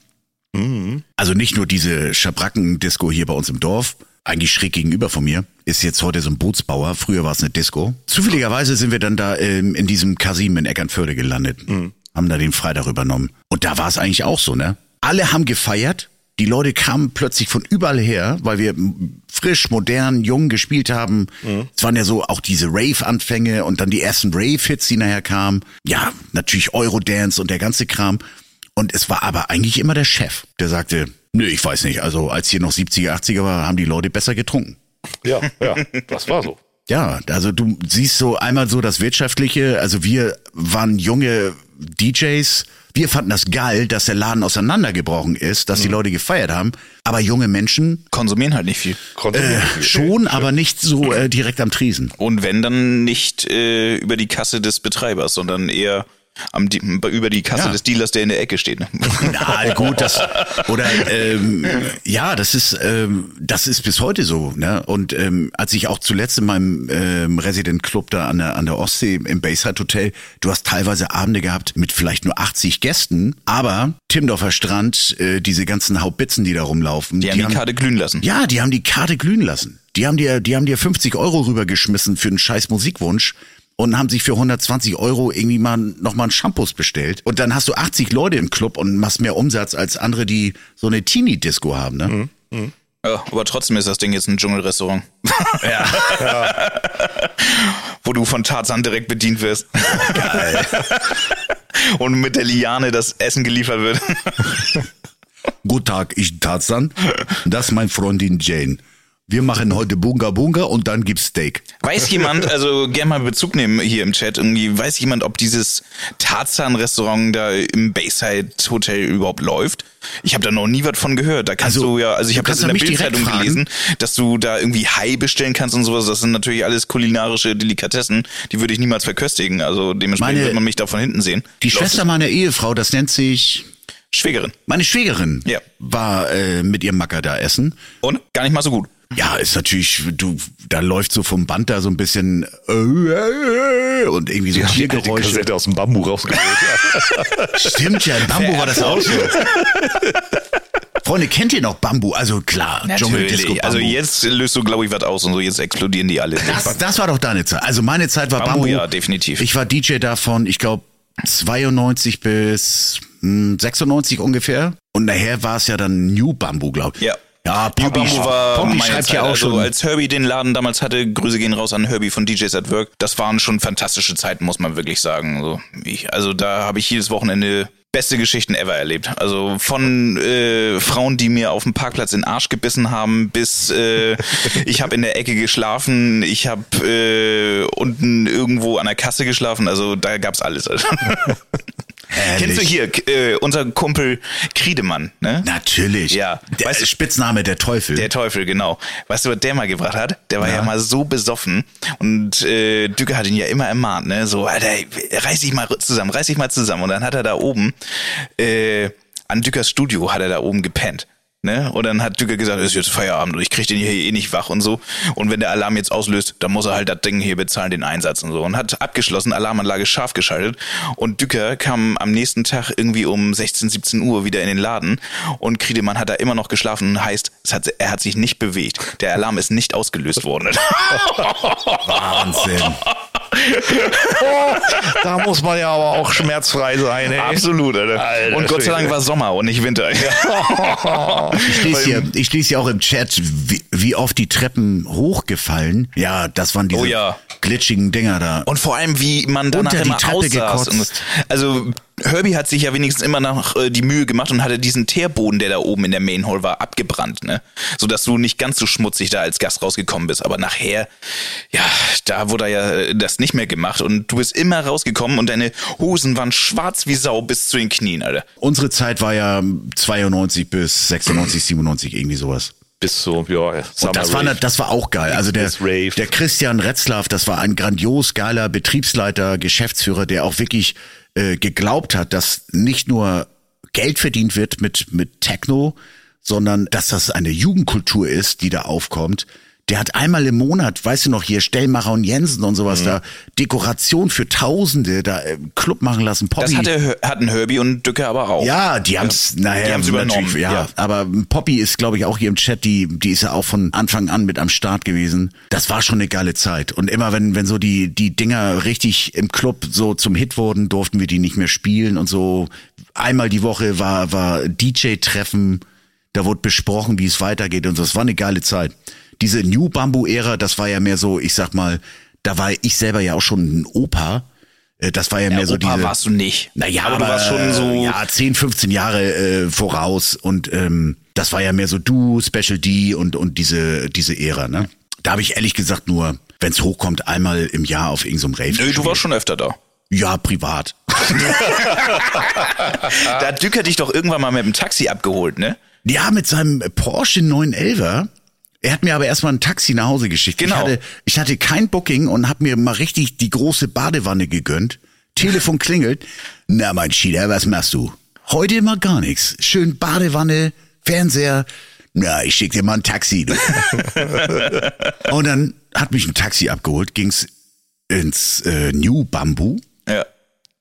Also nicht nur diese Schabracken-Disco hier bei uns im Dorf, eigentlich schräg gegenüber von mir, ist jetzt heute so ein Bootsbauer. Früher war es eine Disco. Zufälligerweise sind wir dann da ähm, in diesem Kasim in Eckernförde gelandet, haben da den Freitag übernommen. Und da war es eigentlich auch so, ne? Alle haben gefeiert. Die Leute kamen plötzlich von überall her, weil wir frisch, modern, jung gespielt haben. Es waren ja so auch diese Rave-Anfänge und dann die ersten Rave-Hits, die nachher kamen. Ja, natürlich Eurodance und der ganze Kram. Und es war aber eigentlich immer der Chef, der sagte, nö, ich weiß nicht, also als hier noch 70er, 80er war, haben die Leute besser getrunken. Ja, ja, das war so. Ja, also du siehst so einmal so das Wirtschaftliche, also wir waren junge DJs, wir fanden das geil, dass der Laden auseinandergebrochen ist, dass die Leute gefeiert haben, aber junge Menschen Konsumieren halt nicht viel. Konsumieren äh, viel. schon, aber nicht so äh, direkt am Tresen. Und wenn, dann nicht äh, über die Kasse des Betreibers, sondern eher am, die, über die Kasse Ja. des Dealers, der in der Ecke steht. Ne? Na gut, das oder ähm, ja, das ist ähm, das ist bis heute so. Ne? Und ähm, als ich auch zuletzt in meinem ähm, Resident Club da an der an der Ostsee im Bayside Hotel, du hast teilweise Abende gehabt mit vielleicht nur 80 Gästen, aber Timdorfer Strand, äh, diese ganzen Haubitzen, die da rumlaufen, Die haben die Karte glühen lassen. ja, die haben die Karte glühen lassen. Die haben dir, die haben dir 50 Euro rübergeschmissen für einen scheiß Musikwunsch und haben sich für 120 Euro irgendwie mal nochmal einen Shampoos bestellt. Und dann hast du 80 Leute im Club und machst mehr Umsatz als andere, die so eine Teenie-Disco haben, ne? Ja, aber trotzdem ist das Ding jetzt ein Dschungelrestaurant. Ja. Wo du von Tarzan direkt bedient wirst. Geil. Und mit der Liane das Essen geliefert wird. Guten Tag, ich Tarzan. Das ist meine Freundin Jane. Wir machen heute Bunga Bunga und dann gibt's Steak. Weiß jemand, also gerne mal Bezug nehmen hier im Chat, irgendwie, weiß jemand, ob dieses Tarzan-Restaurant da im Bayside Hotel überhaupt läuft? Ich habe da noch nie was von gehört. Da kannst Also, du ja, also ich habe das in der Bildzeitung gelesen, dass du da irgendwie Hai bestellen kannst und sowas. Das sind natürlich alles kulinarische Delikatessen, die würde ich niemals verköstigen. Also dementsprechend Meine- wird man mich da von hinten sehen. Die Läuft Schwester meiner Ehefrau, das nennt sich Schwägerin. meine Schwägerin, Ja. war äh, mit ihrem Macker da essen. Und? Gar nicht mal so gut. Ja, ist natürlich, du, da läuft so vom Band da so ein bisschen äh, und irgendwie so Die alte Tiergeräusche. Kassette aus dem Bambu rausgeholt. Stimmt ja, in Bambu war das auch so. Freunde, kennt ihr noch Bambu? Also klar, Dschungeldisco Natürlich. Also Bambu. jetzt löst du, glaube ich, was aus und so. Jetzt explodieren die alle. das, das war doch deine Zeit. Also meine Zeit war Bambu, Bambu. ja, definitiv. Ich war DJ davon, ich glaube 92 bis hm, 96 ungefähr. Und nachher war es ja dann New Bambu, glaube ich. Ja. Ja, Poppy, Poppy meine schreibt Zeit. ja auch also schon. als Herbie den Laden damals hatte, Grüße gehen raus an Herbie von DJs at Work. Das waren schon fantastische Zeiten, muss man wirklich sagen. Also, ich, also da habe ich jedes Wochenende beste Geschichten ever erlebt. Also von äh, Frauen, die mir auf dem Parkplatz in den Arsch gebissen haben, bis äh, ich habe in der Ecke geschlafen, ich habe äh, unten irgendwo an der Kasse geschlafen. Also da gab's alles. Also. Kennst du hier äh, unser Kumpel Kriedemann? Ne? Natürlich. Ja. Der Weißt du- Spitzname der Teufel. Der Teufel, genau. Weißt du, was der mal gebracht hat? Der war ja, mal so besoffen und äh, Dücker hat ihn ja immer ermahnt, ne? So, Alter, reiß dich mal zusammen, reiß dich mal zusammen. Und dann hat er da oben, äh, an Dückers Studio hat er da oben gepennt. Ne? Und dann hat Düker gesagt, ist jetzt Feierabend und ich krieg den hier eh nicht wach und so. Und wenn der Alarm jetzt auslöst, dann muss er halt das Ding hier bezahlen, den Einsatz und so. Und hat abgeschlossen, Alarmanlage scharf geschaltet. Und Düker kam am nächsten Tag irgendwie um 16, 17 Uhr wieder in den Laden und Kriedemann hat da immer noch geschlafen. Heißt, es hat, er hat sich nicht bewegt. Der Alarm ist nicht ausgelöst worden. Wahnsinn. Da muss man ja aber auch schmerzfrei sein, ey. Absolut, Alter. Alter und Gott sei Dank war Sommer und nicht Winter. Ich lese hier, ich lese hier auch im Chat, wie, wie oft die Treppen hochgefallen. Ja, das waren diese Oh ja. Glitschigen Dinger da. Und vor allem, wie man danach Unter die immer Treppe gekotzt. Und, also Herbie hat sich ja wenigstens immer noch äh, die Mühe gemacht und hatte diesen Teerboden, der da oben in der Main Hall war, abgebrannt, ne? Sodass du nicht ganz so schmutzig da als Gast rausgekommen bist. Aber nachher, ja, da wurde ja äh, das nicht mehr gemacht und du bist immer rausgekommen und deine Hosen waren schwarz wie Sau bis zu den Knien, Alter. Unsere Zeit war ja 92 bis 96, 97, irgendwie sowas. Bis so, ja, Summer Und das war, Rave. das war auch geil. Also der, der Christian Retzlaff, das war ein grandios geiler Betriebsleiter, Geschäftsführer, der auch wirklich äh, geglaubt hat, dass nicht nur Geld verdient wird mit, mit Techno, sondern dass das eine Jugendkultur ist, die da aufkommt. Der hat einmal im Monat, weißt du noch, hier Stellmacher und Jensen und Mhm. sowas da, Dekoration für Tausende da im Club machen lassen. Poppy. Das hatte, hatten Herbie und Dücke aber auch. Ja, die haben's nachher Die haben's übernommen, Ja, ja. aber Poppy ist, glaube ich, auch hier im Chat. Die, die ist ja auch von Anfang an mit am Start gewesen. Das war schon eine geile Zeit. Und immer wenn, wenn so die die Dinger richtig im Club so zum Hit wurden, durften wir die nicht mehr spielen und so. Einmal die Woche war war DJ-Treffen. Da wurde besprochen, wie es weitergeht und so. Das war eine geile Zeit. Diese New Bamboo-Ära, das war ja mehr so, ich sag mal, da war ich selber ja auch schon ein Opa. Äh, Das war ja, mehr so Opa diese. warst du nicht. Naja, aber, aber, du warst schon so. Ja, 10, 15 Jahre äh, voraus und ähm, das war ja mehr so du, Special D und, und diese, diese Ära, ne? Da habe ich ehrlich gesagt nur, wenn's hochkommt, einmal im Jahr auf irgendeinem Rave. Nö, du warst schon öfter da. Ja, privat. Da hat Dücker dich doch irgendwann mal mit dem Taxi abgeholt, ne? Ja, mit seinem Porsche 911er. Er hat mir aber erstmal ein Taxi nach Hause geschickt. Genau. Ich hatte, ich hatte kein Booking und hab mir mal richtig die große Badewanne gegönnt. Telefon klingelt. Na, mein Schieder, was machst du? Heute mal gar nichts. Schön Badewanne, Fernseher. Na, ich schick dir mal ein Taxi. Und dann hat mich ein Taxi abgeholt, ging's ins äh, New Bamboo. Ja.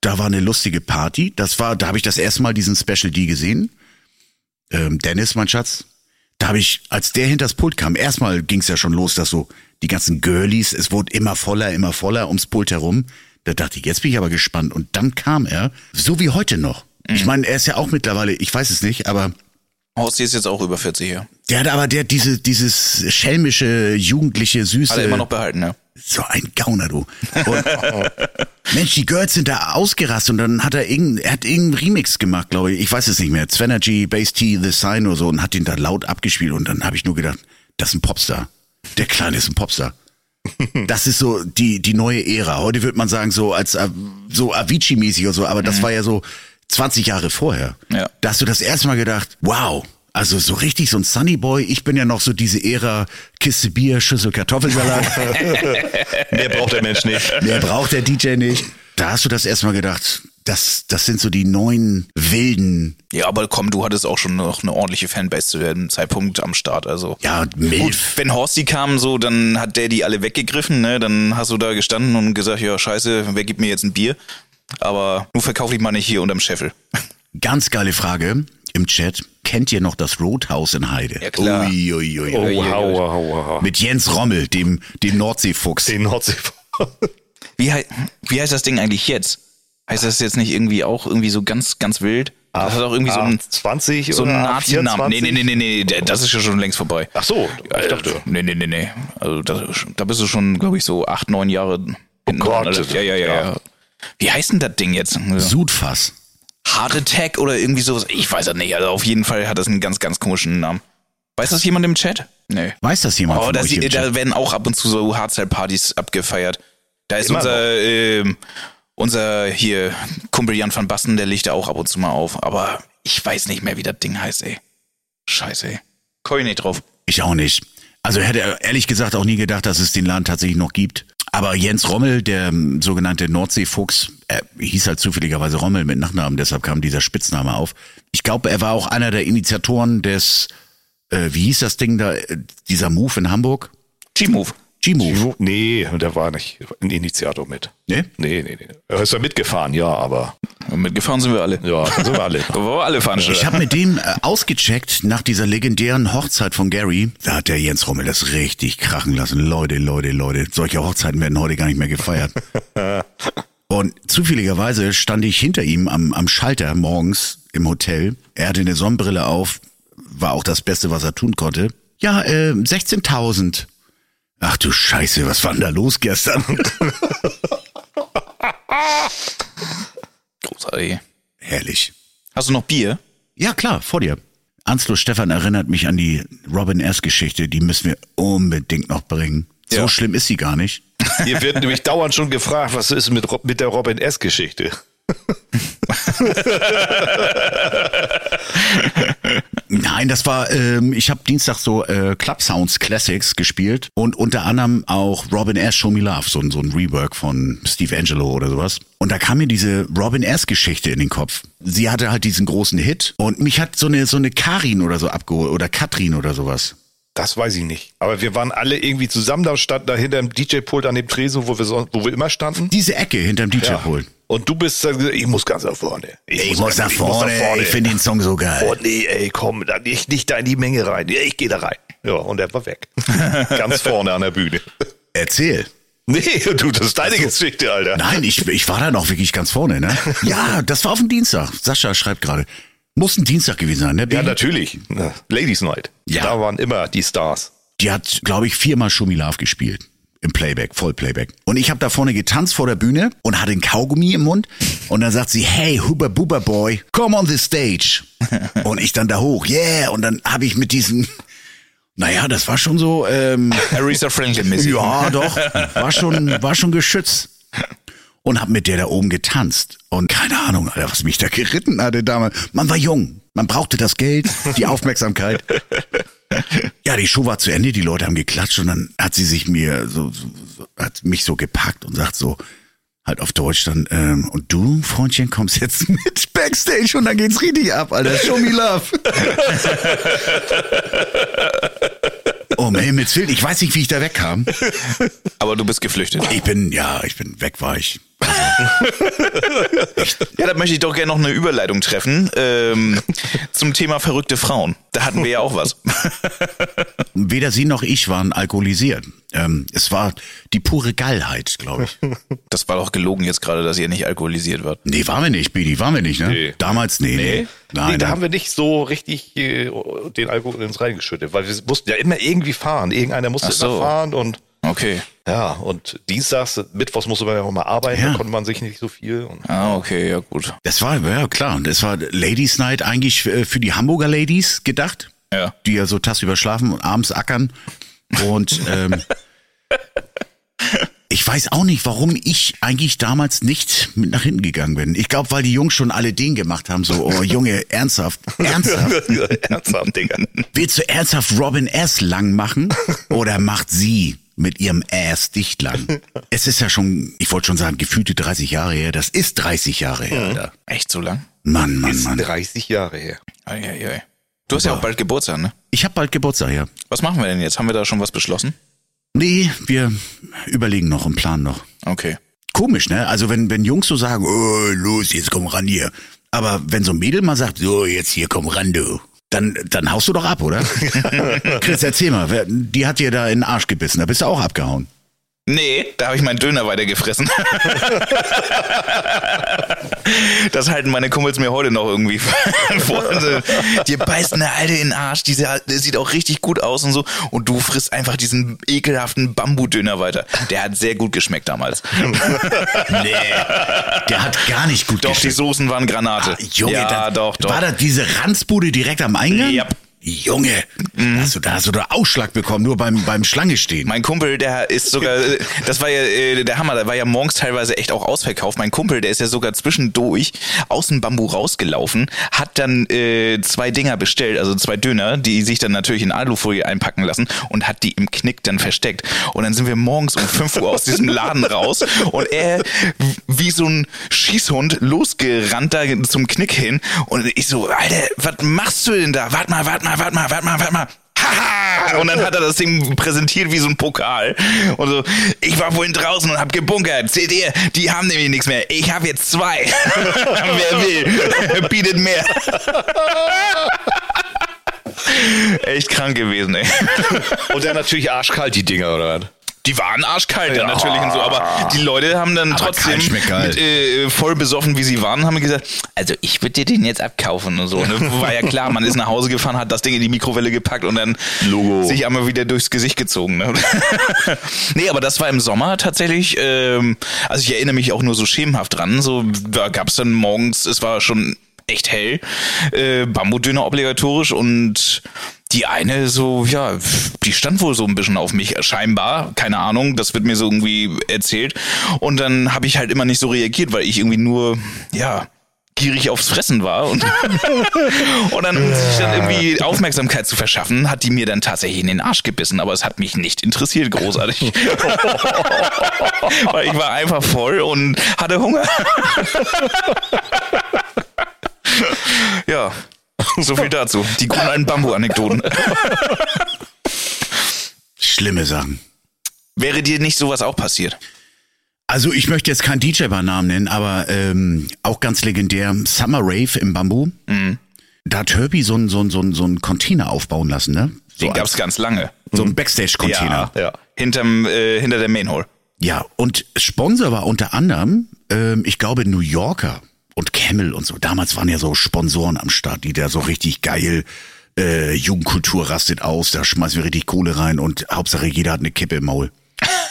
Da war eine lustige Party. Das war, da habe ich das erste Mal diesen Special D gesehen. Ähm, Dennis, mein Schatz. Da habe ich, als der hinters Pult kam, erstmal ging's ja schon los, dass so die ganzen Girlies, es wurde immer voller, immer voller ums Pult herum. Da dachte ich, jetzt bin ich aber gespannt. Und dann kam er, so wie heute noch. Ich meine, er ist ja auch mittlerweile, ich weiß es nicht, aber Horst ist jetzt auch über 40 hier. der hat aber der diese dieses schelmische, jugendliche, süße. Hat er immer noch behalten, ne? So ein Gauner, du. Und, Mensch, die Girls sind da ausgerastet und dann hat er irgendein, er hat irgendeinen Remix gemacht, glaube ich. Ich weiß es nicht mehr. Zwenergy, Bass T, The Sign oder so und hat den da laut abgespielt und dann habe ich nur gedacht, das ist ein Popstar. Der Kleine ist ein Popstar. Das ist so die, die neue Ära. Heute würde man sagen, so als äh, so Avicii-mäßig oder so, aber das war ja so 20 Jahre vorher. Ja. Da hast du das erste Mal gedacht, wow, also so richtig so ein Sunny Boy. Ich bin ja noch so diese Ära Kiste Bier, Schüssel Kartoffelsalat. Mehr braucht der Mensch nicht. Mehr braucht der DJ nicht. Da hast du das erstmal gedacht, das, das sind so die neuen wilden, Ja, aber komm, du hattest auch schon noch eine ordentliche Fanbase zu dem Zeitpunkt am Start, also. ja, Gut, Milf. wenn Horsti kam, so, dann hat der die alle weggegriffen, ne? Dann hast du da gestanden und gesagt, ja, scheiße, wer gibt mir jetzt ein Bier? Aber nur verkauf ich mal nicht hier unterm Scheffel. Ganz geile Frage im Chat. Kennt ihr noch das Roadhouse in Heide? Ja, klar. Ui, ui, ui, Oh, wow, wow, wow. Mit Jens Rommel, dem, dem Nordseefuchs. Den Nordsee. Wie, hei- wie heißt das Ding eigentlich jetzt? Heißt das jetzt nicht irgendwie auch irgendwie so ganz, ganz wild? Das hat auch irgendwie so einen, 20 so einen oder Nazi-Namen. Nee, 24? nee, nee, nee, nee, das ist ja schon längst vorbei. Ach so, ich dachte. Nee, nee, nee, nee. Also da, da bist du schon, glaube ich, so acht, neun Jahre hinten Gott. ja, ja, Ja. ja. Wie heißt denn das Ding jetzt? Sudfass. Heart Attack oder irgendwie sowas? Ich weiß es nicht. Also auf jeden Fall hat das einen ganz, ganz komischen Namen. Weiß das jemand im Chat? Nee. Weiß das jemand Oh, von da, euch sie- im Chat? da werden auch ab und zu so Hardstyle-Partys abgefeiert. Da ist Immer unser, ähm, unser hier Kumpel Jan van Basten, der legt da auch ab und zu mal auf. Aber ich weiß nicht mehr, wie das Ding heißt, ey. Scheiße, ey. Komm ich nicht drauf. Ich auch nicht. Also hätte er ehrlich gesagt auch nie gedacht, dass es den Laden tatsächlich noch gibt. Aber Jens Rommel, der ähm, sogenannte Nordseefuchs, er hieß halt zufälligerweise Rommel mit Nachnamen, deshalb kam dieser Spitzname auf. Ich glaube, er war auch einer der Initiatoren des äh, wie hieß das Ding da, äh, dieser Move in Hamburg? G-Move. G-Move. Nee, der war nicht ein Initiator mit. Ne? Nee, nee, nee. Er ist ja mitgefahren, ja, aber Mitgefahren sind wir alle. ja, sind wir alle. Da waren wir alle Veranstalter. Ich habe mit dem äh, ausgecheckt nach dieser legendären Hochzeit von Gary. Da hat der Jens Rommel das richtig krachen lassen. Leute, Leute, Leute. Solche Hochzeiten werden heute gar nicht mehr gefeiert. Und zufälligerweise stand ich hinter ihm am, am Schalter morgens im Hotel. Er hatte eine Sonnenbrille auf. War auch das Beste, was er tun konnte. Ja, äh, 16.000. Ach du Scheiße, was war denn da los gestern? Großartig. Herrlich. Hast du noch Bier? Ja, klar, vor dir. Anslo Stefan erinnert mich an die Robin S. Geschichte, die müssen wir unbedingt noch bringen. So Ja. schlimm ist sie gar nicht. Hier wird nämlich dauernd schon gefragt, was ist mit, mit der Robin S-Geschichte? Nein, das war, ähm, ich habe Dienstag so äh, Club Sounds Classics gespielt und unter anderem auch Robin S. Show Me Love, so, ein- so ein Rework von Steve Angelo oder sowas. Und da kam mir diese Robin S. Geschichte in den Kopf. Sie hatte halt diesen großen Hit und mich hat so eine so eine Karin oder so abgeholt oder Katrin oder sowas. Das weiß ich nicht. Aber wir waren alle irgendwie zusammen, da standen da hinter dem DJ-Pult an dem Tresen, wo wir, so, wo wir immer standen. Diese Ecke hinterm DJ-Pult. Und du bist, ich muss ganz nach vorne. Ich, muss nach vorne, ich finde den Song so geil. Oh nee, ey, komm, da nicht, nicht da in die Menge rein. Ja, Ich gehe da rein. Ja, und er war weg. ganz vorne an der Bühne. Erzähl. Nee, du, das ist deine Geschichte, Alter. Nein, ich, ich war da noch wirklich ganz vorne, ne? Ja, das war auf dem Dienstag. Sascha schreibt gerade. Muss ein Dienstag gewesen sein, ne? Ja, natürlich. Na, Ladies Night. Ja. Da waren immer die Stars. Die hat, glaube ich, viermal Me Love gespielt. Im Playback, Vollplayback. Und ich habe da vorne getanzt vor der Bühne und hatte ein Kaugummi im Mund. Und dann sagt sie, hey, Huber Buber Boy, come on the stage. Und ich dann da hoch, yeah. Und dann habe ich mit diesen, naja, das war schon so, ähm, Aretha Franklin-mäßig. ja, doch, war schon, war schon geschützt. Und hab mit der da oben getanzt. Und keine Ahnung, Alter, was mich da geritten hatte damals. Man war jung. Man brauchte das Geld, die Aufmerksamkeit. Ja, die Show war zu Ende, die Leute haben geklatscht und dann hat sie sich mir so, so, so hat mich so gepackt und sagt so, halt auf Deutsch dann, ähm, und du, Freundchen, kommst jetzt mit Backstage und dann geht's richtig ab, Alter. Show me love. oh, um Himmels Willen, ich weiß nicht, wie ich da wegkam. Aber du bist geflüchtet. Ich bin, ja, ich bin weg, war ich. Ja, da möchte ich doch gerne noch eine Überleitung treffen ähm, zum Thema verrückte Frauen. Da hatten wir ja auch was. Weder sie noch ich waren alkoholisiert. Ähm, es war die pure Geilheit, glaube ich. Das war doch gelogen jetzt gerade, dass ihr nicht alkoholisiert wart. Nee, waren wir nicht, Bidi, waren wir nicht, ne? Nee. Damals, nee, nee. Nee, Nein, da nein. haben wir nicht so richtig äh, den Alkohol ins reingeschüttet, weil wir mussten ja immer irgendwie fahren. Irgendeiner musste Ach so. immer fahren und Okay. ja, und dienstags, mittwochs musste man ja auch mal arbeiten, Ja. da konnte man sich nicht so viel. Und, Ah, okay, ja gut. Das war, ja klar, und das war Ladies Night eigentlich äh, für die Hamburger Ladies gedacht, Ja. die ja so tagsüber schlafen und abends ackern. Und ähm, ich weiß auch nicht, warum ich eigentlich damals nicht mit nach hinten gegangen bin. Ich glaube, weil die Jungs schon alle den gemacht haben, so, oh Junge, ernsthaft, ernsthaft. Ernsthaft, Digga. Willst du ernsthaft Robin S. lang machen? Oder macht sie mit ihrem Ass dicht lang? Es ist ja schon, ich wollte schon sagen, gefühlte 30 Jahre her. Das ist 30 Jahre her, Alter. Echt so lang? Mann, Mann, Ist Mann. 30 Jahre her. Ei, ei, ei. Du hast ja auch bald Geburtstag, ne? Ich habe bald Geburtstag, ja. Was machen wir denn jetzt? Haben wir da schon was beschlossen? Nee, wir überlegen noch und planen noch. Okay. Komisch, ne? Also wenn, wenn Jungs so sagen, oh, los, jetzt komm ran hier. Aber wenn so ein Mädel mal sagt, so, jetzt hier, komm ran, du. Dann, dann haust du doch ab, oder? Chris, erzähl mal, die hat dir da in den Arsch gebissen, da bist du auch abgehauen. Nee, da habe ich meinen Döner weitergefressen. das halten meine Kumpels mir heute noch irgendwie vor. Dir beißt eine Alte in den Arsch, die sieht auch richtig gut aus und so. Und du frisst einfach diesen ekelhaften Bambudöner weiter. Der hat sehr gut geschmeckt damals. Nee, der hat gar nicht gut Doch, die geschmeckt. Soßen waren Granate. Ah, Junge, ja, da, doch, doch. war das diese Ranzbude direkt am Eingang? Yep. Junge, da hast du da du da Ausschlag bekommen, nur beim, beim Schlange stehen. Mein Kumpel, der ist sogar, das war ja äh, der Hammer, da war ja morgens teilweise echt auch ausverkauft. Mein Kumpel, der ist ja sogar zwischendurch aus dem Bambu rausgelaufen, hat dann äh, zwei Dinger bestellt, also zwei Döner, die sich dann natürlich in Alufolie einpacken lassen und hat die im Knick dann versteckt. Und dann sind wir morgens um 5 Uhr aus diesem Laden raus und er wie so ein Schießhund losgerannt da zum Knick hin und ich so, Alter, was machst du denn da? Warte mal, warte mal, mal, warte mal, warte mal, warte mal. Haha! Und dann hat er das Ding präsentiert wie so ein Pokal. Und so, ich war vorhin draußen und hab gebunkert. Seht ihr, die haben nämlich nichts mehr. Ich habe jetzt zwei. Wer will, bietet mehr. Echt krank gewesen, ey. Und dann natürlich arschkalt, die Dinger, oder was? Die waren arschkalt, ja. natürlich und so, aber die Leute haben dann Aber trotzdem. Mit, äh, voll besoffen, wie sie waren, haben gesagt, also ich würde dir den jetzt abkaufen und so. Ne? War ja klar, man ist nach Hause gefahren, hat das Ding in die Mikrowelle gepackt und dann Logo. sich einmal wieder durchs Gesicht gezogen. Ne? nee, aber das war im Sommer tatsächlich, ähm, also ich erinnere mich auch nur so schemenhaft dran, so da gab es dann morgens, es war schon echt hell, äh, Bambudöner obligatorisch und die eine so, ja, die stand wohl so ein bisschen auf mich, scheinbar, keine Ahnung, das wird mir so irgendwie erzählt. Und dann habe ich halt immer nicht so reagiert, weil ich irgendwie nur, ja, gierig aufs Fressen war. Und, und dann, um sich dann irgendwie Aufmerksamkeit zu verschaffen, hat die mir dann tatsächlich in den Arsch gebissen, aber es hat mich nicht interessiert, großartig. weil ich war einfach voll und hatte Hunger. ja. So viel dazu. Die guten alten Bambu-Anekdoten. Schlimme Sachen. Wäre dir nicht sowas auch passiert? Also ich möchte jetzt keinen DJ bei Namen nennen, aber ähm, auch ganz legendär Summer Rave im Bambu. Mhm. Da hat Herbie so einen so einen- so einen- so einen Container aufbauen lassen, ne? So Den als- gab's ganz lange. so ein Backstage-Container. Ja. Hinterm, äh, hinter der Mainhole. Ja, und Sponsor war unter anderem, ähm, ich glaube, New Yorker und Camel und so. Damals waren ja so Sponsoren am Start, die da so richtig geil, äh, Jugendkultur rastet aus, da schmeißen wir richtig Kohle rein und Hauptsache jeder hat eine Kippe im Maul.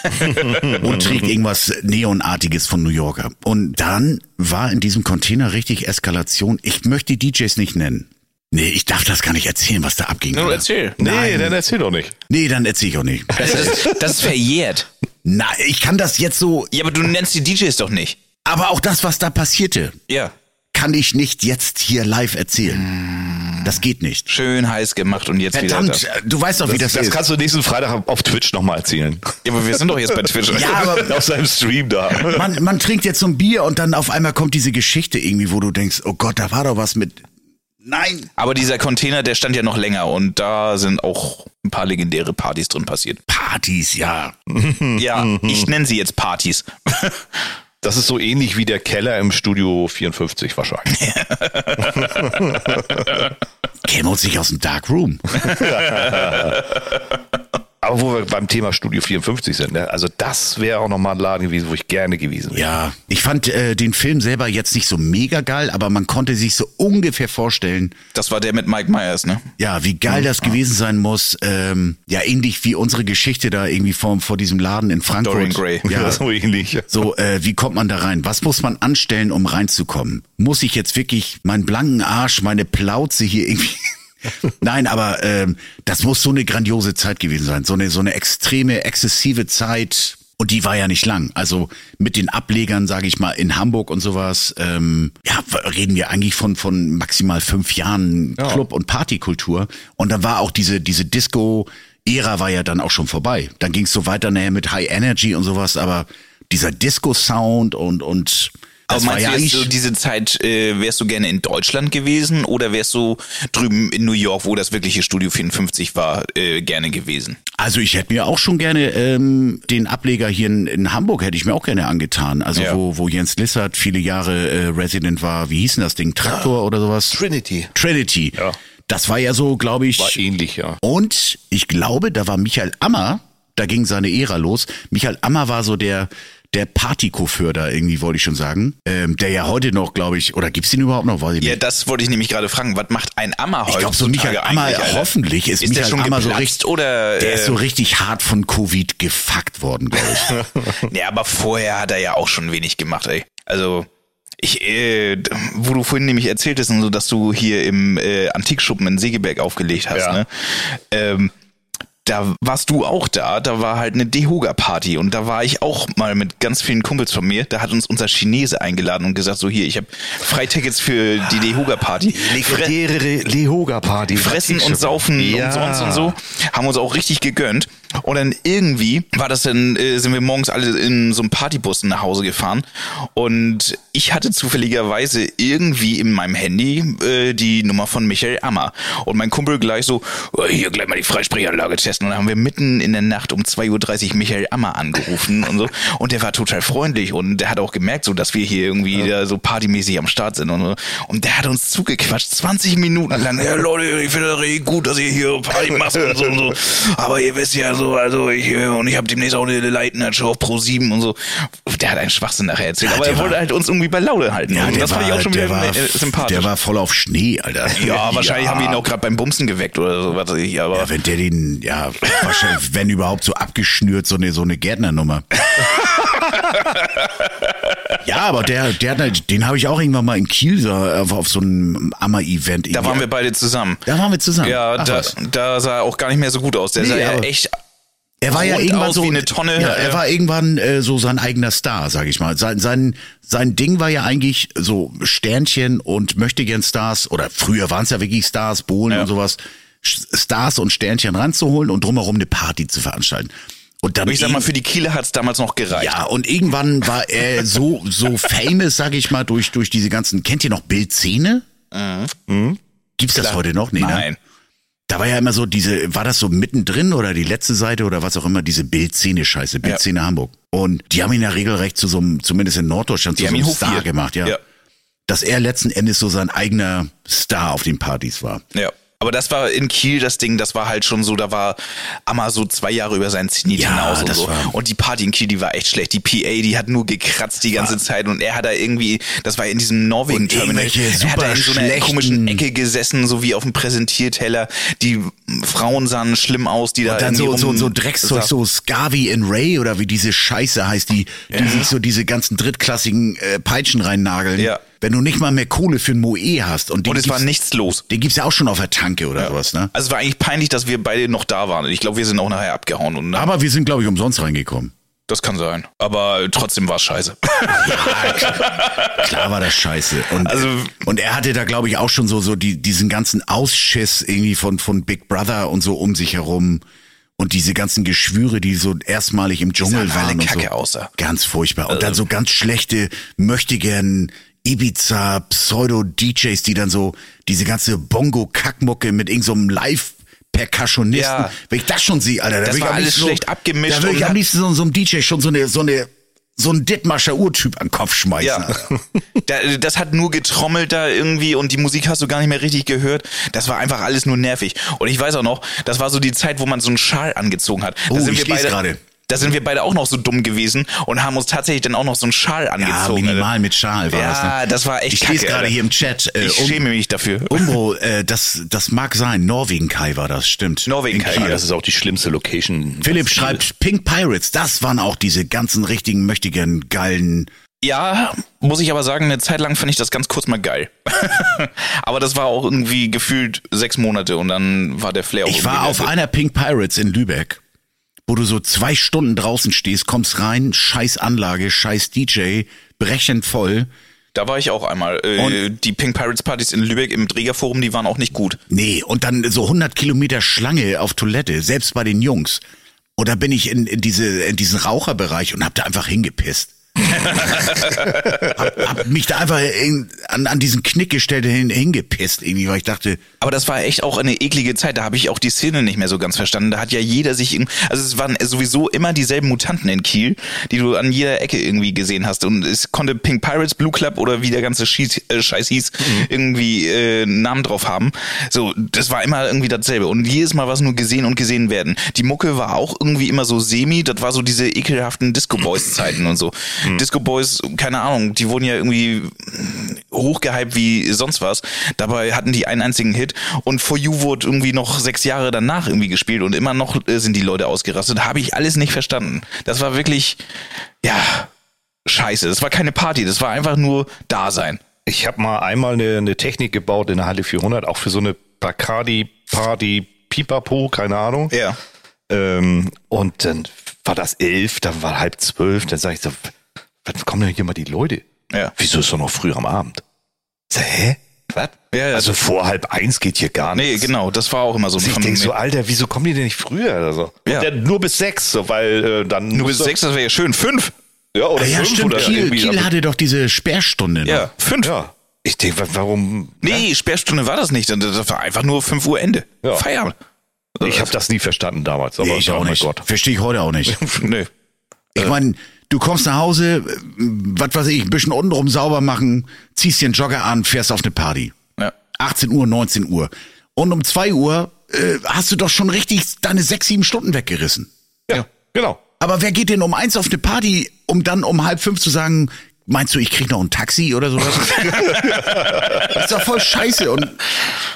und trägt irgendwas Neonartiges von New Yorker. Und dann war in diesem Container richtig Eskalation. Ich möchte die DJs nicht nennen. Nee, ich darf das gar nicht erzählen, was da abging. Nur erzähl. Nee, Nein. dann erzähl doch nicht. Nee, dann erzähl ich auch nicht. Das ist, das ist verjährt. Na, ich kann das jetzt so, Ja, aber du nennst die DJs doch nicht. Aber auch das, was da passierte, Ja. kann ich nicht jetzt hier live erzählen. Das geht nicht. Schön heiß gemacht und jetzt Verdammt, wieder. äh, du weißt doch, wie das, das ist. kannst du nächsten Freitag auf Twitch nochmal erzählen. Ja, aber wir sind doch jetzt bei Twitch. Ja, aber auf seinem Stream da. man, man trinkt jetzt so ein Bier und dann auf einmal kommt diese Geschichte irgendwie, wo du denkst, oh Gott, da war doch was mit. Nein. Aber dieser Container, der stand ja noch länger und da sind auch ein paar legendäre Partys drin passiert. Partys, ja. Ja, ich nenne sie jetzt Partys. Das ist so ähnlich wie der Keller im Studio 54 wahrscheinlich. Käme uns nicht aus dem Dark Room. Aber wo wir beim Thema Studio 54 sind, ne? also das wäre auch nochmal ein Laden gewesen, wo ich gerne gewesen wäre. Ja, ich fand äh, den Film selber jetzt nicht so mega geil, aber man konnte sich so ungefähr vorstellen, Das war der mit Mike Myers, ne? ja, wie geil das gewesen sein muss. Ähm, ja, ähnlich wie unsere Geschichte da irgendwie vor, vor diesem Laden in Frankfurt. Dorian Gray. Ja, so ähnlich. So, äh, wie kommt man da rein? Was muss man anstellen, um reinzukommen? Muss ich jetzt wirklich meinen blanken Arsch, meine Plauze hier irgendwie... Nein, aber ähm, das muss so eine grandiose Zeit gewesen sein. So eine, so eine extreme, exzessive Zeit. Und die war ja nicht lang. Also mit den Ablegern, sage ich mal, in Hamburg und sowas, ähm, ja, reden wir eigentlich von, von maximal fünf Jahren Club- und Partykultur. Und dann war auch diese, diese Disco-Ära war ja dann auch schon vorbei. Dann ging es so weiter näher mit High Energy und sowas, aber dieser Disco-Sound und, und Aber war meinst ja du jetzt so diese Zeit, äh, wärst du gerne in Deutschland gewesen oder wärst du drüben in New York, wo das wirkliche Studio 54 war, äh, gerne gewesen? Also ich hätte mir auch schon gerne ähm, den Ableger hier in, in Hamburg hätte ich mir auch gerne angetan. Also Ja. wo, wo Jens Lissert viele Jahre äh, Resident war. Wie hieß denn das Ding? Traktor oder sowas? Trinity. Trinity. Ja. Das war ja so, glaube ich. War ähnlich, ja. Und ich glaube, da war Michael Ammer, da ging seine Ära los. Michael Ammer war so der der Partychauffeur da irgendwie, wollte ich schon sagen. Ähm, der ja heute noch, glaube ich, oder gibt's den überhaupt noch? Weiß ich Ja, nicht. das wollte ich nämlich gerade fragen. Was macht ein Ammer Ich glaube, so Michael Ammer, hoffentlich ist, Ist der Michael schon Ammer so richtig, oder, der ist äh, so richtig hart von Covid gefuckt worden, glaube ich. Ja, aber vorher hat er ja auch schon wenig gemacht, ey. Also, ich, äh, wo du vorhin nämlich erzähltest, und so, dass du hier im äh, Antikschuppen in Segeberg aufgelegt hast, Ja. ne? Ähm, da warst du auch da, da war halt eine Dehoga-Party und da war ich auch mal mit ganz vielen Kumpels von mir, da hat uns unser Chinese eingeladen und gesagt, so hier, ich habe Freitickets für die Dehoga-Party. Legendäre Lehoga-Party. Fressen und saufen umsonst und so. Haben uns auch richtig gegönnt. Und dann irgendwie war das dann, äh, sind wir morgens alle in so einem Partybus nach Hause gefahren. Und ich hatte zufälligerweise irgendwie in meinem Handy äh, die Nummer von Michael Ammer. Und mein Kumpel gleich so, "Oh, hier gleich mal die Freisprechanlage testen. Und dann haben wir mitten in der Nacht um 2.30 Uhr Michael Ammer angerufen und so. Und der war total freundlich und der hat auch gemerkt, so dass wir hier irgendwie da so partymäßig am Start sind und so. Und der hat uns zugequatscht, 20 Minuten lang. Ja, Leute, ich finde das richtig gut, dass ihr hier Party macht und so und so. Aber ihr wisst ja so, also ich, äh, und ich habe demnächst auch eine Leitner-Show auf Pro 7 und so. Der hat einen Schwachsinn nachher erzählt. Ja, aber er wollte war- halt uns irgendwie bei Laune halten. und das fand ich auch schon der wieder war, äh, sympathisch. Der war voll auf Schnee, Alter. ja, wahrscheinlich haben wir ihn auch gerade beim Bumsen geweckt oder so, was ich, aber. Ja, wenn der den, ja, wahrscheinlich, wenn überhaupt so abgeschnürt, so eine, so eine Gärtnernummer. ja, aber der, der, hat halt- den habe ich auch irgendwann mal in Kiel so, auf, so einem Ammer-Event. da waren wir beide zusammen. Da waren wir zusammen. Ja, Ach da, was. da sah er auch gar nicht mehr so gut aus. Der Nee, sah ja echt Er war ja irgendwann so wie eine Tonne, Ja, er war irgendwann äh, so sein eigener Star, sag ich mal. Sein, sein, sein Ding war ja eigentlich so Sternchen und möchte gern Stars oder früher waren es ja wirklich Stars, Bohlen Ja. und sowas, Stars und Sternchen ranzuholen und drumherum eine Party zu veranstalten. Und dann ich sag mal, für die Kieler hat's damals noch gereicht. ja, und irgendwann war er so, so famous, sag ich mal, durch, durch diese ganzen, kennt ihr noch Bildszene? Gibt's das heute noch? Nee, Mhm. Nein. Ne? Da war ja immer so diese, war das so mittendrin oder die letzte Seite oder was auch immer, diese Bildszene-Scheiße, Bildszene Hamburg. Und die haben ihn ja regelrecht zu so einem, zumindest in Norddeutschland, Die zu so einem Star gemacht, ja. Ja. Dass er letzten Endes so sein eigener Star auf den Partys war. Ja. Aber das war in Kiel das Ding, das war halt schon so, da war Amma so zwei Jahre über seinen Zenit Ja, hinaus und so. war- Und die Party in Kiel, die war echt schlecht. Die PA, die hat nur gekratzt die ganze Zeit und er hat da irgendwie, das war in diesem Norwegen-Terminal, er hat da in so einer schlechten- komischen Ecke gesessen, so wie auf dem Präsentierteller. Die Frauen sahen schlimm aus, die da Und dann so, so, so Dreckszeug, so Scavi in Ray oder wie diese Scheiße heißt, die, die sich so diese ganzen drittklassigen äh, Peitschen reinnageln. Ja. Wenn du nicht mal mehr Kohle für ein Moe hast. Und, den Und es war nichts los. Den gibt's ja auch schon auf der Tanke oder sowas, ne? Also es war eigentlich peinlich, dass wir beide noch da waren. Ich glaube, wir sind auch nachher abgehauen. Und Aber wir sind, glaube ich, umsonst reingekommen. das kann sein. Aber trotzdem war es scheiße. Klar war das scheiße. Und, Also- und er hatte da, glaube ich, auch schon so, so die, diesen ganzen Ausschiss irgendwie von, von Big Brother und so um sich herum. Und diese ganzen Geschwüre, die so erstmalig im Dschungel sahen alle waren. und kacke so. aus, ja. Ganz furchtbar. Und dann so ganz schlechte, möchte gern Ibiza, Pseudo-DJs, die dann so diese ganze Bongo-Kackmucke mit irgendeinem so Live- Percussionisten. Ja. Wenn ich das schon sehe, Alter, da Das will ich war am alles schlecht abgemischt Da will und ich am liebsten so, so einem DJ schon so eine, so eine, so einen Dittmarscher Urtyp an den Kopf schmeißen. Ja. Da, das hat nur getrommelt da irgendwie und die Musik hast du gar nicht mehr richtig gehört. Das war einfach alles nur nervig. Und ich weiß auch noch, das war so die Zeit, wo man so einen Schal angezogen hat. Da Oh, sind ich wir beide, gerade. Da sind wir beide auch noch so dumm gewesen und haben uns tatsächlich dann auch noch so einen Schal Ja, angezogen. minimal mit Schal war ja, das. Ne? das war echt Ich lese gerade hier im Chat. Äh, Ich um, schäme mich dafür. Umbro, äh, das, das mag sein. Norwegen-Kai war das, stimmt. Norwegen-Kai, ja, Das ist auch die schlimmste Location. Philipp schreibt, Pink Pirates, das waren auch diese ganzen richtigen, mächtigen, geilen. Ja, muss ich aber sagen, eine Zeit lang fand ich das ganz kurz mal geil. aber das war auch irgendwie gefühlt sechs Monate und dann war der Flair auch Ich war auf einer Pink Pirates in Lübeck, wo du so zwei Stunden draußen stehst, kommst rein, scheiß Anlage, scheiß DJ, brechend voll. Da war ich auch einmal. Äh, die Pink Pirates Partys in Lübeck im Trägerforum, die waren auch nicht gut. Nee, und dann so 100 Kilometer Schlange auf Toilette, selbst bei den Jungs. Und da bin ich in, in, diese, in diesen Raucherbereich und hab da einfach hingepisst. hab, hab mich da einfach in, an, an diesen Knick gestellt hin, hingepisst, irgendwie, weil ich dachte, Aber das war echt auch eine eklige Zeit. Da habe ich auch die Szene nicht mehr so ganz verstanden. Da hat ja jeder sich, irg- also es waren sowieso immer dieselben Mutanten in Kiel, die du an jeder Ecke irgendwie gesehen hast. Und es konnte Pink Pirates, Blue Club oder wie der ganze Schieß, äh, Scheiß hieß, irgendwie äh, Namen drauf haben. So, das war immer irgendwie dasselbe. Und jedes Mal war es nur gesehen und gesehen werden. Die Mucke war auch irgendwie immer so semi. Das war so diese ekelhaften Disco Boys Zeiten und so. Disco Boys, keine Ahnung, die wurden ja irgendwie hochgehypt wie sonst was. Dabei hatten die einen einzigen Hit und For You wurde irgendwie noch sechs Jahre danach irgendwie gespielt und immer noch äh, sind die Leute ausgerastet. Habe ich alles nicht verstanden. Das war wirklich, ja, scheiße. Das war keine Party, das war einfach nur Dasein. Ich habe mal einmal eine, eine Technik gebaut in der Halle 400, auch für so eine Bacardi-Party, Pipapo, keine Ahnung. Ja. Ähm, und dann war das elf, dann war halb zwölf, dann sage ich so, wann kommen denn hier mal die Leute? Ja. Wieso ist doch noch früh am Abend? Sag, hä? Was? Ja, ja, also vor halb eins geht hier gar Nee, nichts. genau, das war auch immer so. Ich denke so, Alter, wieso kommen die denn nicht früher? Also, Ja. Nur bis sechs, so, weil äh, dann Nur bis sechs, das wäre ja schön. Fünf. Ja, oder Ah, ja, fünf stimmt. oder Kiel, irgendwie. Kiel hatte doch diese Sperrstunde. noch. Ja, fünf. ja. Ich denke, wa- warum? Nee, Sperrstunde war das nicht. Das war einfach nur 5 Uhr Ende. Ja. Feierabend. Ich habe das nie verstanden damals. Aber Nee, ich oh auch mein nicht. Gott. Verstehe ich heute auch nicht. Nö. Ich meine, du kommst nach Hause, was weiß ich, ein bisschen untenrum sauber machen, ziehst dir einen Jogger an, fährst auf eine Party. Ja. 18 Uhr, 19 Uhr. Und um 2 Uhr äh, hast du doch schon richtig deine 6, 7 Stunden weggerissen. Ja, genau. Aber wer geht denn um eins auf eine Party, um dann um halb fünf zu sagen, meinst du, ich krieg noch ein Taxi oder sowas? das ist doch voll scheiße und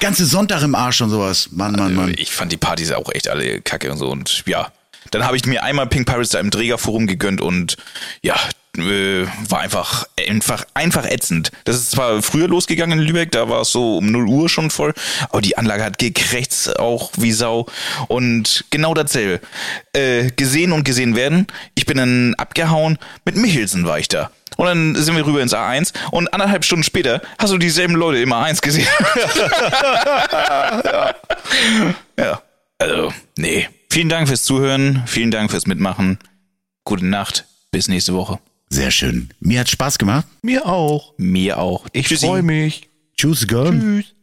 ganze Sonntag im Arsch und sowas. Mann, Mann, Mann. Ich fand die Partys auch echt alle kacke und so. Und ja, dann habe ich mir einmal Pink Pirates da im Trägerforum gegönnt und ja, äh, war einfach, einfach, einfach ätzend. Das ist zwar früher losgegangen in Lübeck, da war es so um 0 Uhr schon voll, aber die Anlage hat gekrächzt auch wie Sau. Und genau dasselbe. Äh, gesehen und gesehen werden. Ich bin dann abgehauen. Mit Michelsen war ich da. Und dann sind wir rüber ins A1 und anderthalb Stunden später hast du dieselben Leute im A1 gesehen. Ja, also, nee. Vielen Dank fürs Zuhören, vielen Dank fürs Mitmachen. Gute Nacht, bis nächste Woche. Sehr schön. Mir hat Spaß gemacht. Mir auch. Mir auch. Ich freue mich. Tschüss, Gott. Tschüss.